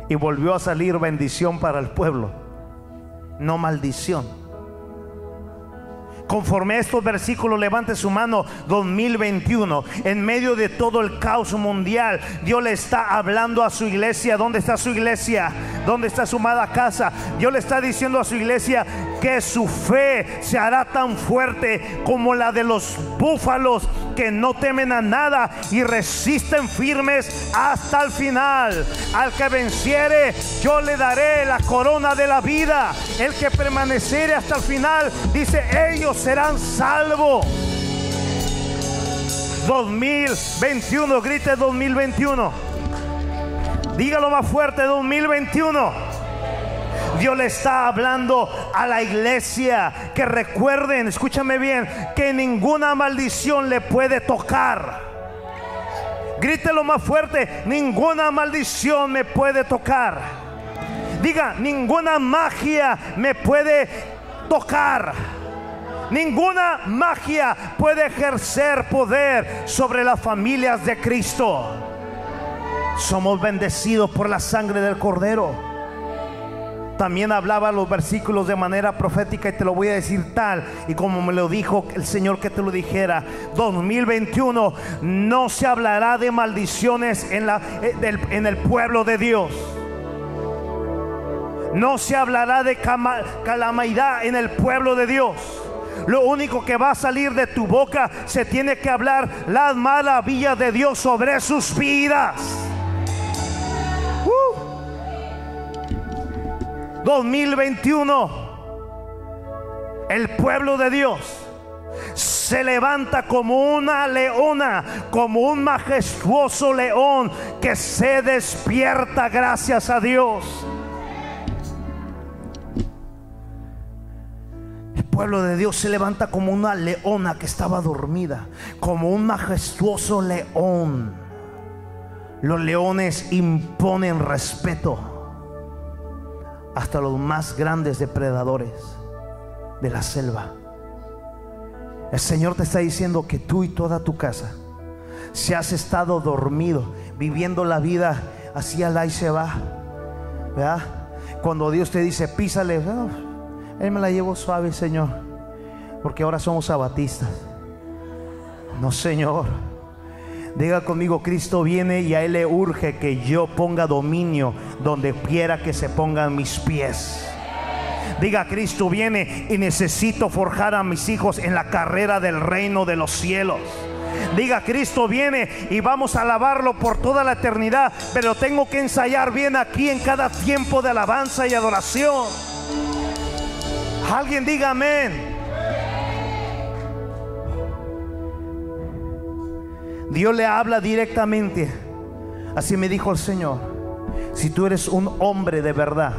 Y volvió a salir bendición para el pueblo, no maldición. Conforme a estos versículos, levante su mano 2021. En medio de todo el caos mundial, Dios le está hablando a su iglesia. ¿Dónde está su iglesia? ¿Dónde está su amada casa? Dios le está diciendo a su iglesia que su fe se hará tan fuerte como la de los búfalos que no temen a nada y resisten firmes hasta el final. Al que venciere, yo le daré la corona de la vida. El que permaneciere hasta el final, dice, ellos serán salvos. 2021, grite 2021. Dígalo más fuerte, 2021. Dios le está hablando a la iglesia que recuerden, escúchame bien, que ninguna maldición le puede tocar. Grítelo más fuerte, ninguna maldición me puede tocar. Diga, ninguna magia me puede tocar. Ninguna magia puede ejercer poder sobre las familias de Cristo. Somos bendecidos por la sangre del Cordero. También hablaba los versículos de manera profética y te lo voy a decir tal y como me lo dijo el Señor que te lo dijera. 2021 no se hablará de maldiciones en, la, eh, en el pueblo de Dios. No se hablará de calamidad en el pueblo de Dios. Lo único que va a salir de tu boca se tiene que hablar las maravillas de Dios sobre sus vidas. 2021, el pueblo de Dios se levanta como una leona, como un majestuoso león que se despierta gracias a Dios. El pueblo de Dios se levanta como una leona que estaba dormida, como un majestuoso león. Los leones imponen respeto hasta los más grandes depredadores de la selva. El Señor te está diciendo que tú y toda tu casa, si has estado dormido, viviendo la vida así al y se va, ¿verdad? Cuando Dios te dice, písale, Él me la llevo suave, Señor, porque ahora somos abatistas. No, Señor. Diga conmigo, Cristo viene y a Él le urge que yo ponga dominio donde quiera que se pongan mis pies. Diga, Cristo viene y necesito forjar a mis hijos en la carrera del reino de los cielos. Diga, Cristo viene y vamos a alabarlo por toda la eternidad, pero tengo que ensayar bien aquí en cada tiempo de alabanza y adoración. Alguien diga amén. Dios le habla directamente. Así me dijo el Señor. Si tú eres un hombre de verdad,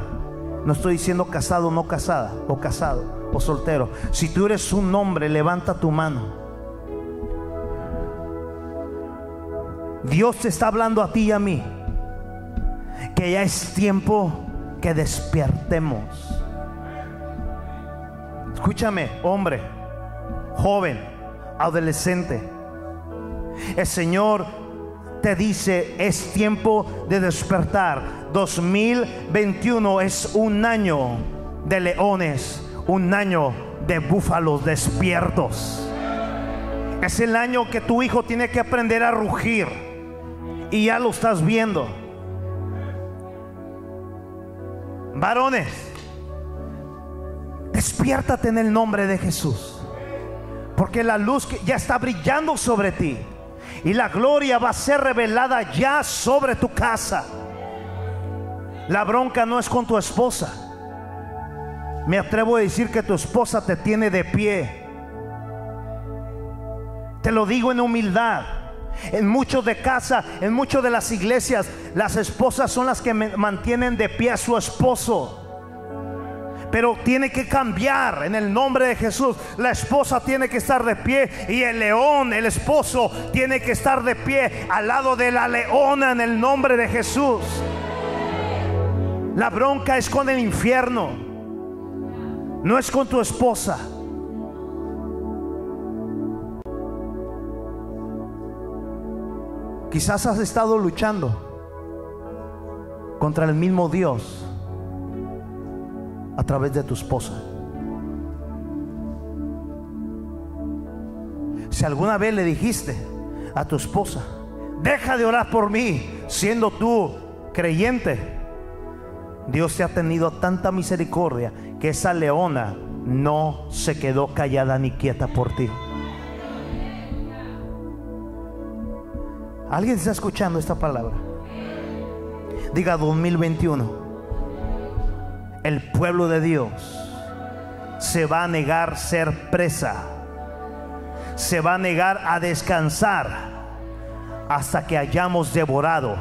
no estoy diciendo casado no casada, o casado o soltero. Si tú eres un hombre, levanta tu mano. Dios te está hablando a ti y a mí. Que ya es tiempo que despertemos. Escúchame, hombre, joven, adolescente el Señor te dice, es tiempo de despertar. 2021 es un año de leones, un año de búfalos despiertos. Es el año que tu hijo tiene que aprender a rugir. Y ya lo estás viendo. Varones, despiértate en el nombre de Jesús. Porque la luz ya está brillando sobre ti y la gloria va a ser revelada ya sobre tu casa. La bronca no es con tu esposa. Me atrevo a decir que tu esposa te tiene de pie. Te lo digo en humildad. En muchos de casa, en muchas de las iglesias, las esposas son las que mantienen de pie a su esposo pero tiene que cambiar en el nombre de Jesús. La esposa tiene que estar de pie y el león, el esposo, tiene que estar de pie al lado de la leona en el nombre de Jesús. La bronca es con el infierno, no es con tu esposa. Quizás has estado luchando contra el mismo Dios a través de tu esposa. Si alguna vez le dijiste a tu esposa, deja de orar por mí, siendo tú creyente, Dios te ha tenido tanta misericordia que esa leona no se quedó callada ni quieta por ti. ¿Alguien está escuchando esta palabra? Diga 2021. El pueblo de Dios se va a negar ser presa. Se va a negar a descansar hasta que hayamos devorado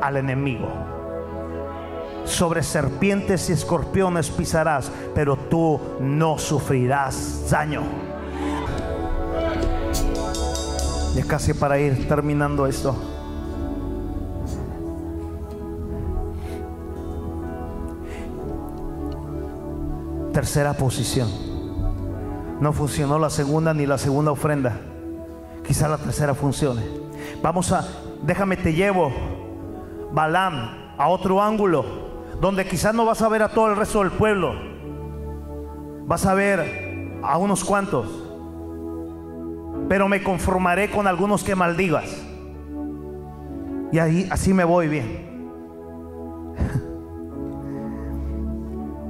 al enemigo. Sobre serpientes y escorpiones pisarás, pero tú no sufrirás daño. Ya casi para ir terminando esto. Tercera posición. No funcionó la segunda ni la segunda ofrenda. Quizá la tercera funcione. Vamos a, déjame te llevo, Balam, a otro ángulo, donde quizás no vas a ver a todo el resto del pueblo. Vas a ver a unos cuantos. Pero me conformaré con algunos que maldigas. Y ahí así me voy bien.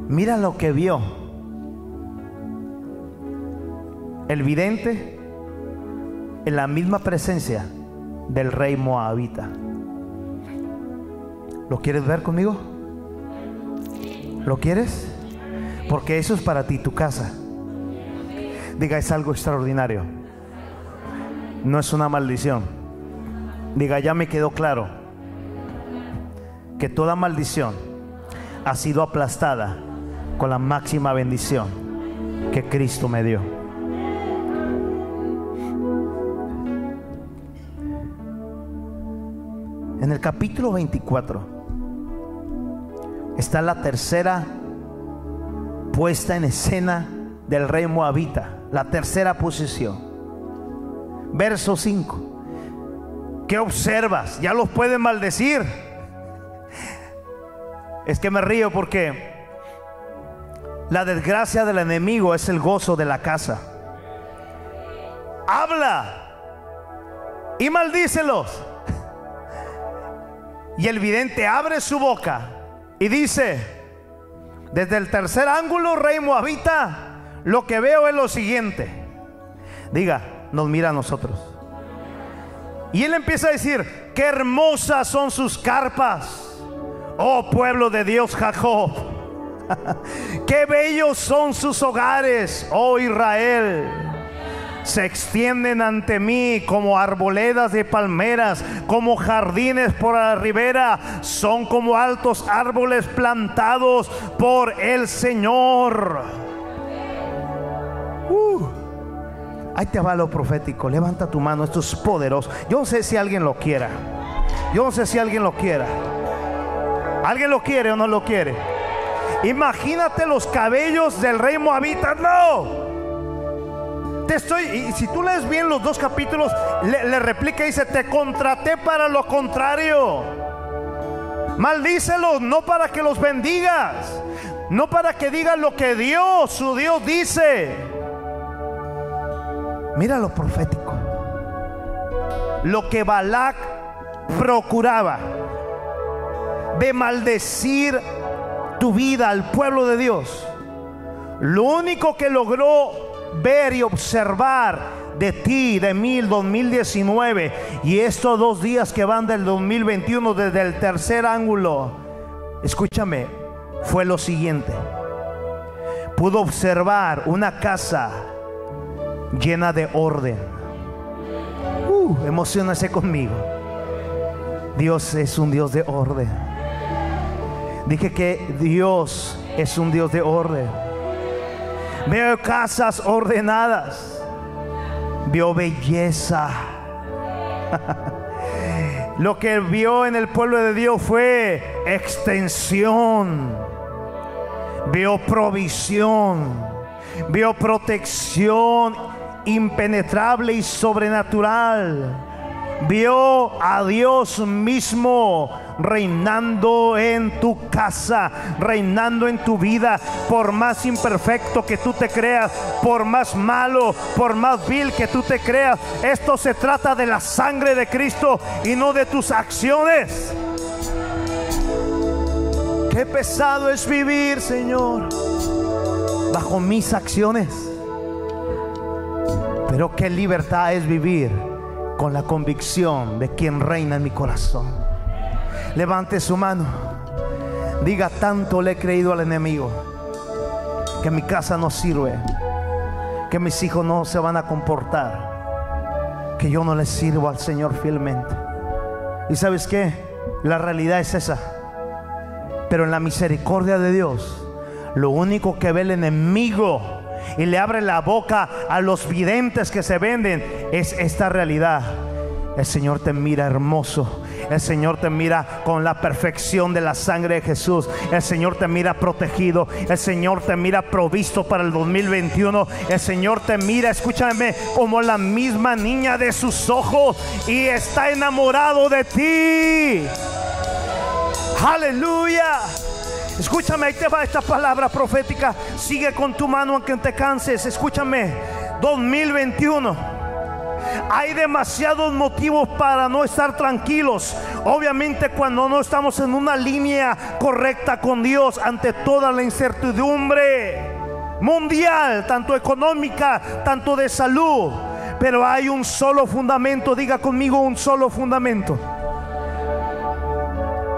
Mira lo que vio el vidente en la misma presencia del rey moabita. ¿Lo quieres ver conmigo? ¿Lo quieres? Porque eso es para ti, tu casa. Diga, es algo extraordinario. No es una maldición. Diga, ya me quedó claro que toda maldición ha sido aplastada con la máxima bendición que Cristo me dio. En el capítulo 24 está la tercera puesta en escena del rey moabita, la tercera posición. Verso 5. ¿Qué observas? Ya los pueden maldecir. Es que me río porque la desgracia del enemigo es el gozo de la casa. Habla y maldícelos. Y el vidente abre su boca y dice, desde el tercer ángulo, rey moabita, lo que veo es lo siguiente. Diga, nos mira a nosotros. Y él empieza a decir, qué hermosas son sus carpas, oh pueblo de Dios Jacob. qué bellos son sus hogares, oh Israel se extienden ante mí como arboledas de palmeras, como jardines por la ribera, son como altos árboles plantados por el Señor. Uh, ahí te va lo profético, levanta tu mano, esto es poderoso. Yo no sé si alguien lo quiera, yo no sé si alguien lo quiera. ¿Alguien lo quiere o no lo quiere? Imagínate los cabellos del rey Moabita, no. Te estoy, y si tú lees bien los dos capítulos, le, replica y dice, te contraté para lo contrario. Maldícelos, no para que los bendigas, no para que digan lo que Dios, su Dios dice. Mira lo profético. Lo que Balac procuraba de maldecir tu vida al pueblo de Dios. Lo único que logró ver y observar de ti, de mí, el 2019 y estos dos días que van del 2021 desde el tercer ángulo, escúchame, fue lo siguiente. Pudo observar una casa llena de orden. Uh, emocionase conmigo. Dios es un Dios de orden. Dije que Dios es un Dios de orden. Veo casas ordenadas. Vio belleza. Lo que vio en el pueblo de Dios fue extensión. Vio provisión. Vio protección impenetrable y sobrenatural. Vio a Dios mismo reinando en tu casa, reinando en tu vida, por más imperfecto que tú te creas, por más malo, por más vil que tú te creas. Esto se trata de la sangre de Cristo y no de tus acciones. Qué pesado es vivir, Señor. bajo mis acciones. Pero qué libertad es vivir con la convicción de quien reina en mi corazón. Levante su mano. Diga, tanto le he creído al enemigo que mi casa no sirve, que mis hijos no se van a comportar, que yo no les sirvo al Señor fielmente. ¿Y sabes qué? La realidad es esa. Pero en la misericordia de Dios, lo único que ve el enemigo y le abre la boca a los videntes que se venden es esta realidad. El Señor te mira hermoso. El Señor te mira con la perfección de la sangre de Jesús. El Señor te mira protegido. El Señor te mira provisto para el 2021. El Señor te mira, escúchame, como la misma niña de sus ojos y está enamorado de ti. Aleluya. Escúchame, ahí te va esta palabra profética. Sigue con tu mano aunque te canses. Escúchame, 2021. Hay demasiados motivos para no estar tranquilos. Obviamente cuando no estamos en una línea correcta con Dios ante toda la incertidumbre mundial, tanto económica, tanto de salud. Pero hay un solo fundamento, diga conmigo un solo fundamento.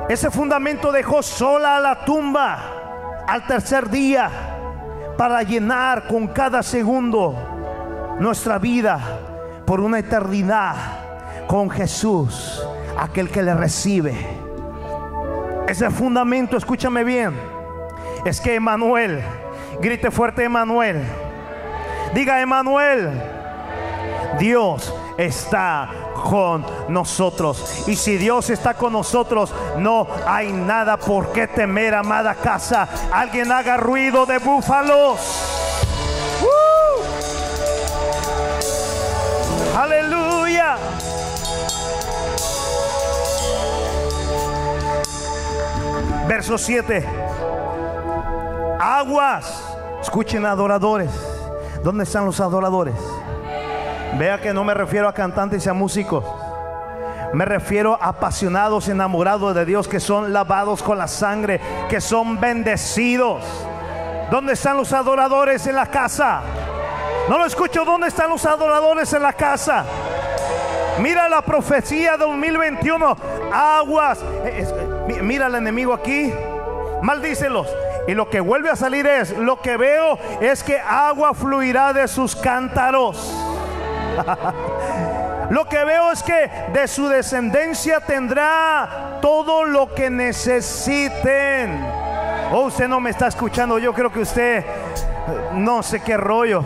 Ese fundamento dejó sola a la tumba al tercer día para llenar con cada segundo nuestra vida por una eternidad con Jesús, aquel que le recibe. Ese fundamento, escúchame bien, es que Emanuel, grite fuerte Emanuel, diga Emanuel, Dios está con nosotros. Y si Dios está con nosotros, no hay nada por qué temer, amada casa. Alguien haga ruido de búfalos. Aleluya. Verso 7. Aguas. Escuchen adoradores. ¿Dónde están los adoradores? Vea que no me refiero a cantantes y a músicos. Me refiero a apasionados, enamorados de Dios, que son lavados con la sangre, que son bendecidos. ¿Dónde están los adoradores en la casa? No lo escucho. ¿Dónde están los adoradores en la casa? Mira la profecía 2021. Aguas. Eh, eh, mira al enemigo aquí. Maldícelos. Y lo que vuelve a salir es, lo que veo es que agua fluirá de sus cántaros. lo que veo es que de su descendencia tendrá todo lo que necesiten. Oh, usted no me está escuchando. Yo creo que usted no sé qué rollo.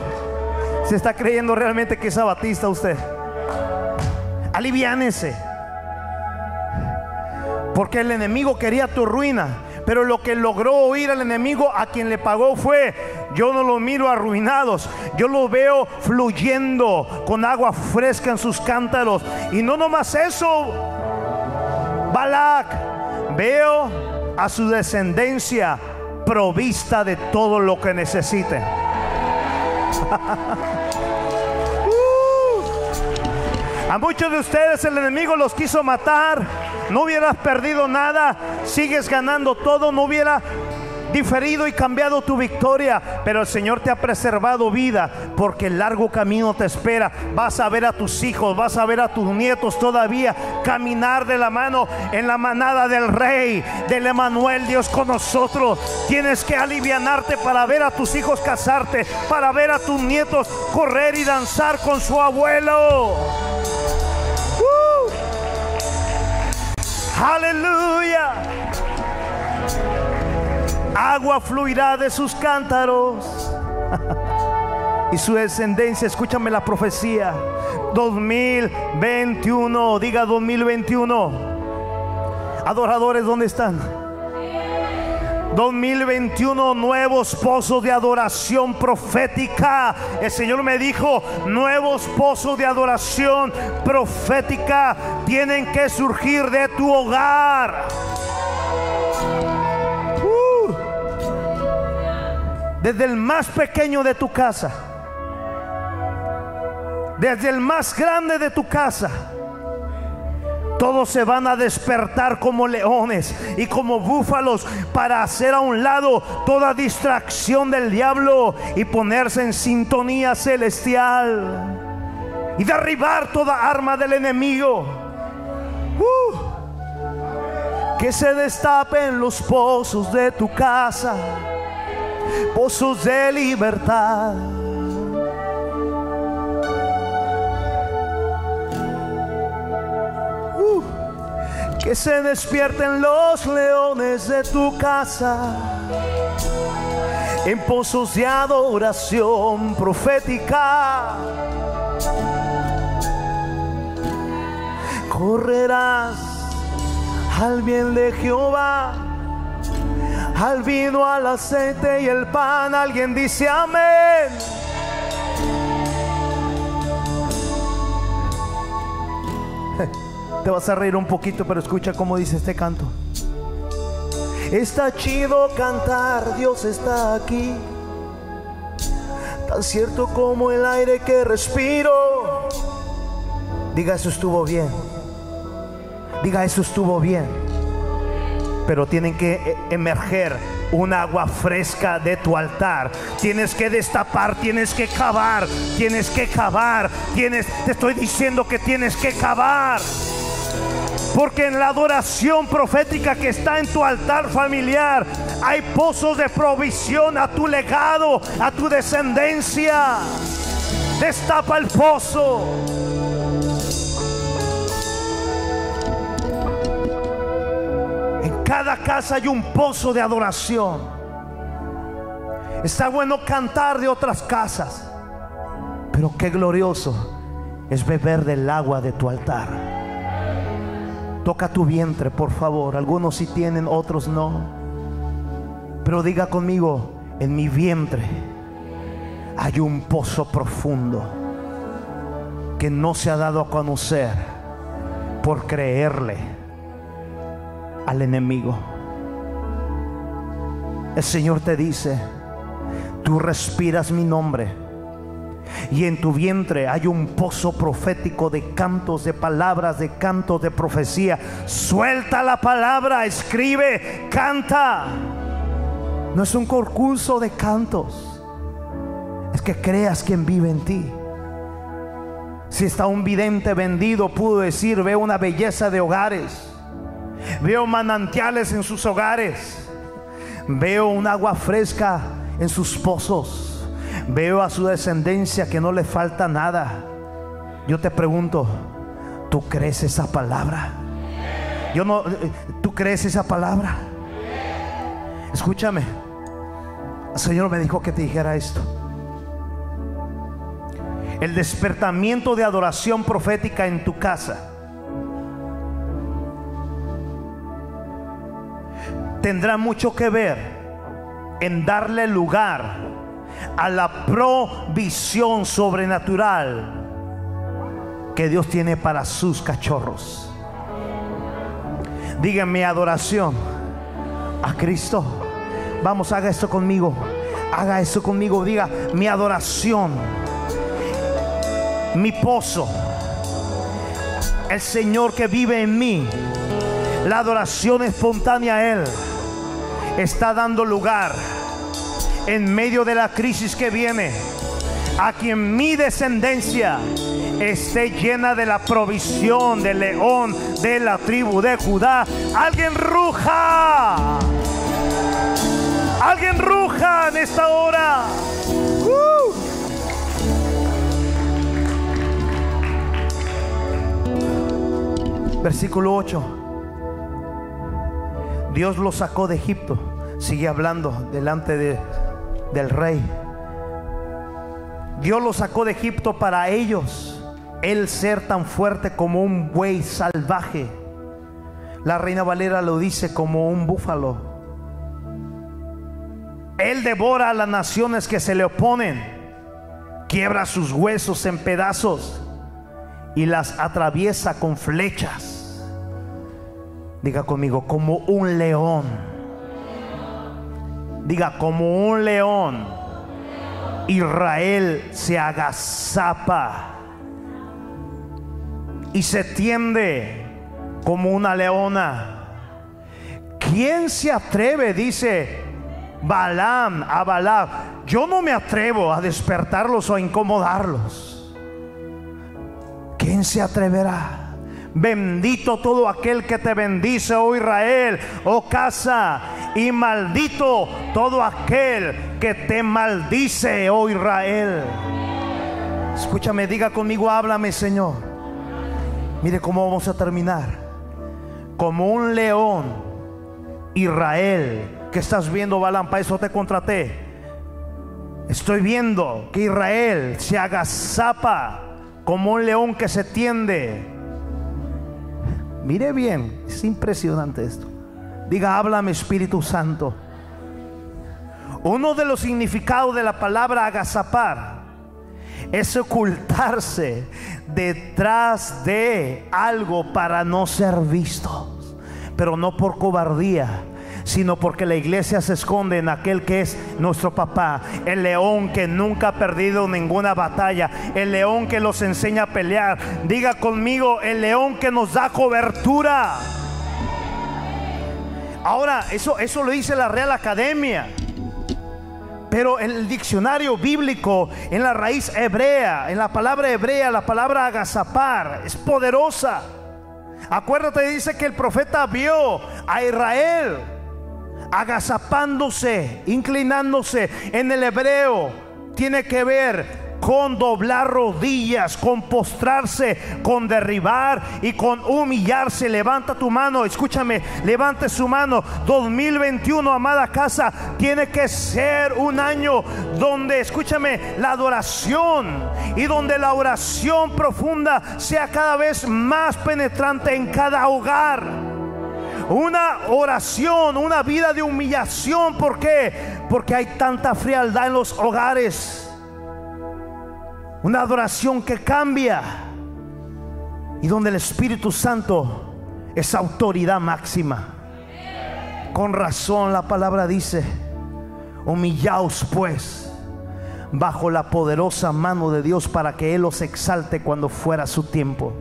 Se está creyendo realmente que es abatista usted. Aliviánese. Porque el enemigo quería tu ruina. Pero lo que logró oír al enemigo a quien le pagó fue, yo no lo miro arruinados, yo lo veo fluyendo con agua fresca en sus cántaros. Y no nomás eso, Balak, veo a su descendencia provista de todo lo que necesite. A muchos de ustedes el enemigo los quiso matar. No hubieras perdido nada. Sigues ganando todo. No hubiera diferido y cambiado tu victoria, pero el Señor te ha preservado vida porque el largo camino te espera. Vas a ver a tus hijos, vas a ver a tus nietos todavía caminar de la mano en la manada del Rey, del Emanuel, Dios con nosotros. Tienes que alivianarte para ver a tus hijos casarte, para ver a tus nietos correr y danzar con su abuelo. Aleluya. Agua fluirá de sus cántaros. y su descendencia, escúchame la profecía. 2021, diga 2021. Adoradores, ¿dónde están? 2021 nuevos pozos de adoración profética. El Señor me dijo, nuevos pozos de adoración profética tienen que surgir de tu hogar. Desde el más pequeño de tu casa. Desde el más grande de tu casa Todos se van a despertar como leones y como búfalos para hacer a un lado toda distracción del diablo y ponerse en sintonía celestial y derribar toda arma del enemigo. Uh. que se destapen los pozos de tu casa, pozos de libertad Que se despierten los leones de tu casa en pozos de adoración profética. Correrás al bien de Jehová, al vino, al aceite y el pan. Alguien dice amén. Te vas a reír un poquito, pero escucha cómo dice este canto. Está chido cantar, Dios está aquí. Tan cierto como el aire que respiro. Diga, eso estuvo bien. Diga, eso estuvo bien. Pero tienen que e-, emerger un agua fresca de tu altar. Tienes que destapar, tienes que cavar, tienes que cavar. Te estoy diciendo que tienes que cavar. Porque en la adoración profética que está en tu altar familiar hay pozos de provisión a tu legado, a tu descendencia. Destapa el pozo. Cada casa hay un pozo de adoración. Está bueno cantar de otras casas, pero qué glorioso es beber del agua de tu altar. Toca tu vientre, por favor. Algunos sí tienen, otros no. Pero diga conmigo, en mi vientre hay un pozo profundo que no se ha dado a conocer por creerle al enemigo. El Señor te dice, tú respiras mi nombre y en tu vientre hay un pozo profético de cantos, de palabras, de cantos, de profecía. Suelta la palabra, escribe, canta. No es un concurso de cantos, es que creas quien vive en ti. Si está un vidente vendido, pudo decir, veo una belleza de hogares, veo manantiales en sus hogares, veo un agua fresca en sus pozos. Veo a su descendencia que no le falta nada. Yo te pregunto, ¿tú crees esa palabra? Yo no, ¿tú crees esa palabra? Escúchame. El Señor me dijo que te dijera esto. El despertamiento de adoración profética en tu casa tendrá mucho que ver en darle lugar a la provisión sobrenatural que Dios tiene para sus cachorros. Díganme adoración a Cristo. Vamos, haga esto conmigo. Haga esto conmigo. Diga mi adoración. Mi pozo. El Señor que vive en mí. La adoración espontánea a Él. Está dando lugar en medio de la crisis que viene, a quien mi descendencia esté llena de la provisión del león de la tribu de Judá. Alguien ruja. Alguien ruja en esta hora. Versículo 8. Dios lo sacó de Egipto. Sigue hablando delante de del rey. Dios lo sacó de Egipto para ellos, el ser tan fuerte como un buey salvaje. La reina Valera lo dice como un búfalo. Él devora a las naciones que se le oponen, quiebra sus huesos en pedazos y las atraviesa con flechas. Diga conmigo, como un león Diga, como un león, Israel se agazapa y se tiende como una leona. ¿Quién se atreve? Dice Balaam a Balaam. Yo no me atrevo a despertarlos o a incomodarlos. ¿Quién se atreverá? Bendito todo aquel que te bendice, oh Israel, oh casa. Y maldito todo aquel que te maldice, oh Israel. Escúchame, diga conmigo, háblame, Señor. Mire cómo vamos a terminar. Como un león, Israel, que estás viendo, Balam, para eso te contraté. Estoy viendo que Israel se agazapa como un león que se tiende. Mire bien, es impresionante esto. Diga, háblame Espíritu Santo. Uno de los significados de la palabra agazapar es ocultarse detrás de algo para no ser vistos, pero no por cobardía, sino porque la iglesia se esconde en aquel que es nuestro papá, el león que nunca ha perdido ninguna batalla, el león que los enseña a pelear. Diga conmigo, el león que nos da cobertura. Ahora, eso, eso lo dice la Real Academia. Pero el diccionario bíblico, en la raíz hebrea, en la palabra hebrea, la palabra agazapar, es poderosa. Acuérdate, dice que el profeta vio a Israel agazapándose, inclinándose. En el hebreo tiene que ver con doblar rodillas, con postrarse, con derribar y con humillarse. Levanta tu mano, escúchame, levante su mano. 2021, amada casa, tiene que ser un año donde, escúchame, la adoración y donde la oración profunda sea cada vez más penetrante en cada hogar una oración, una vida de humillación. ¿Por qué? Porque hay tanta frialdad en los hogares. Una adoración que cambia y donde el Espíritu Santo es autoridad máxima. Con razón la palabra dice, humillaos pues bajo la poderosa mano de Dios para que Él os exalte cuando fuera su tiempo.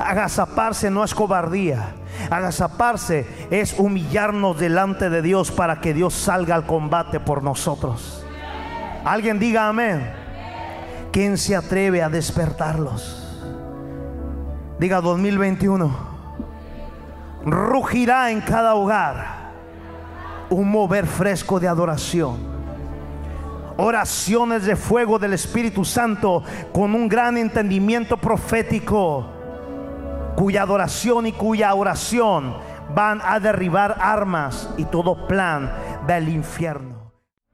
Agazaparse no es cobardía. Agazaparse es humillarnos delante de Dios para que Dios salga al combate por nosotros. Alguien diga amén. ¿Quién se atreve a despertarlos? Diga 2021. Rugirá en cada hogar un mover fresco de adoración. Oraciones de fuego del Espíritu Santo con un gran entendimiento profético, cuya adoración y cuya oración van a derribar armas y todo plan del infierno.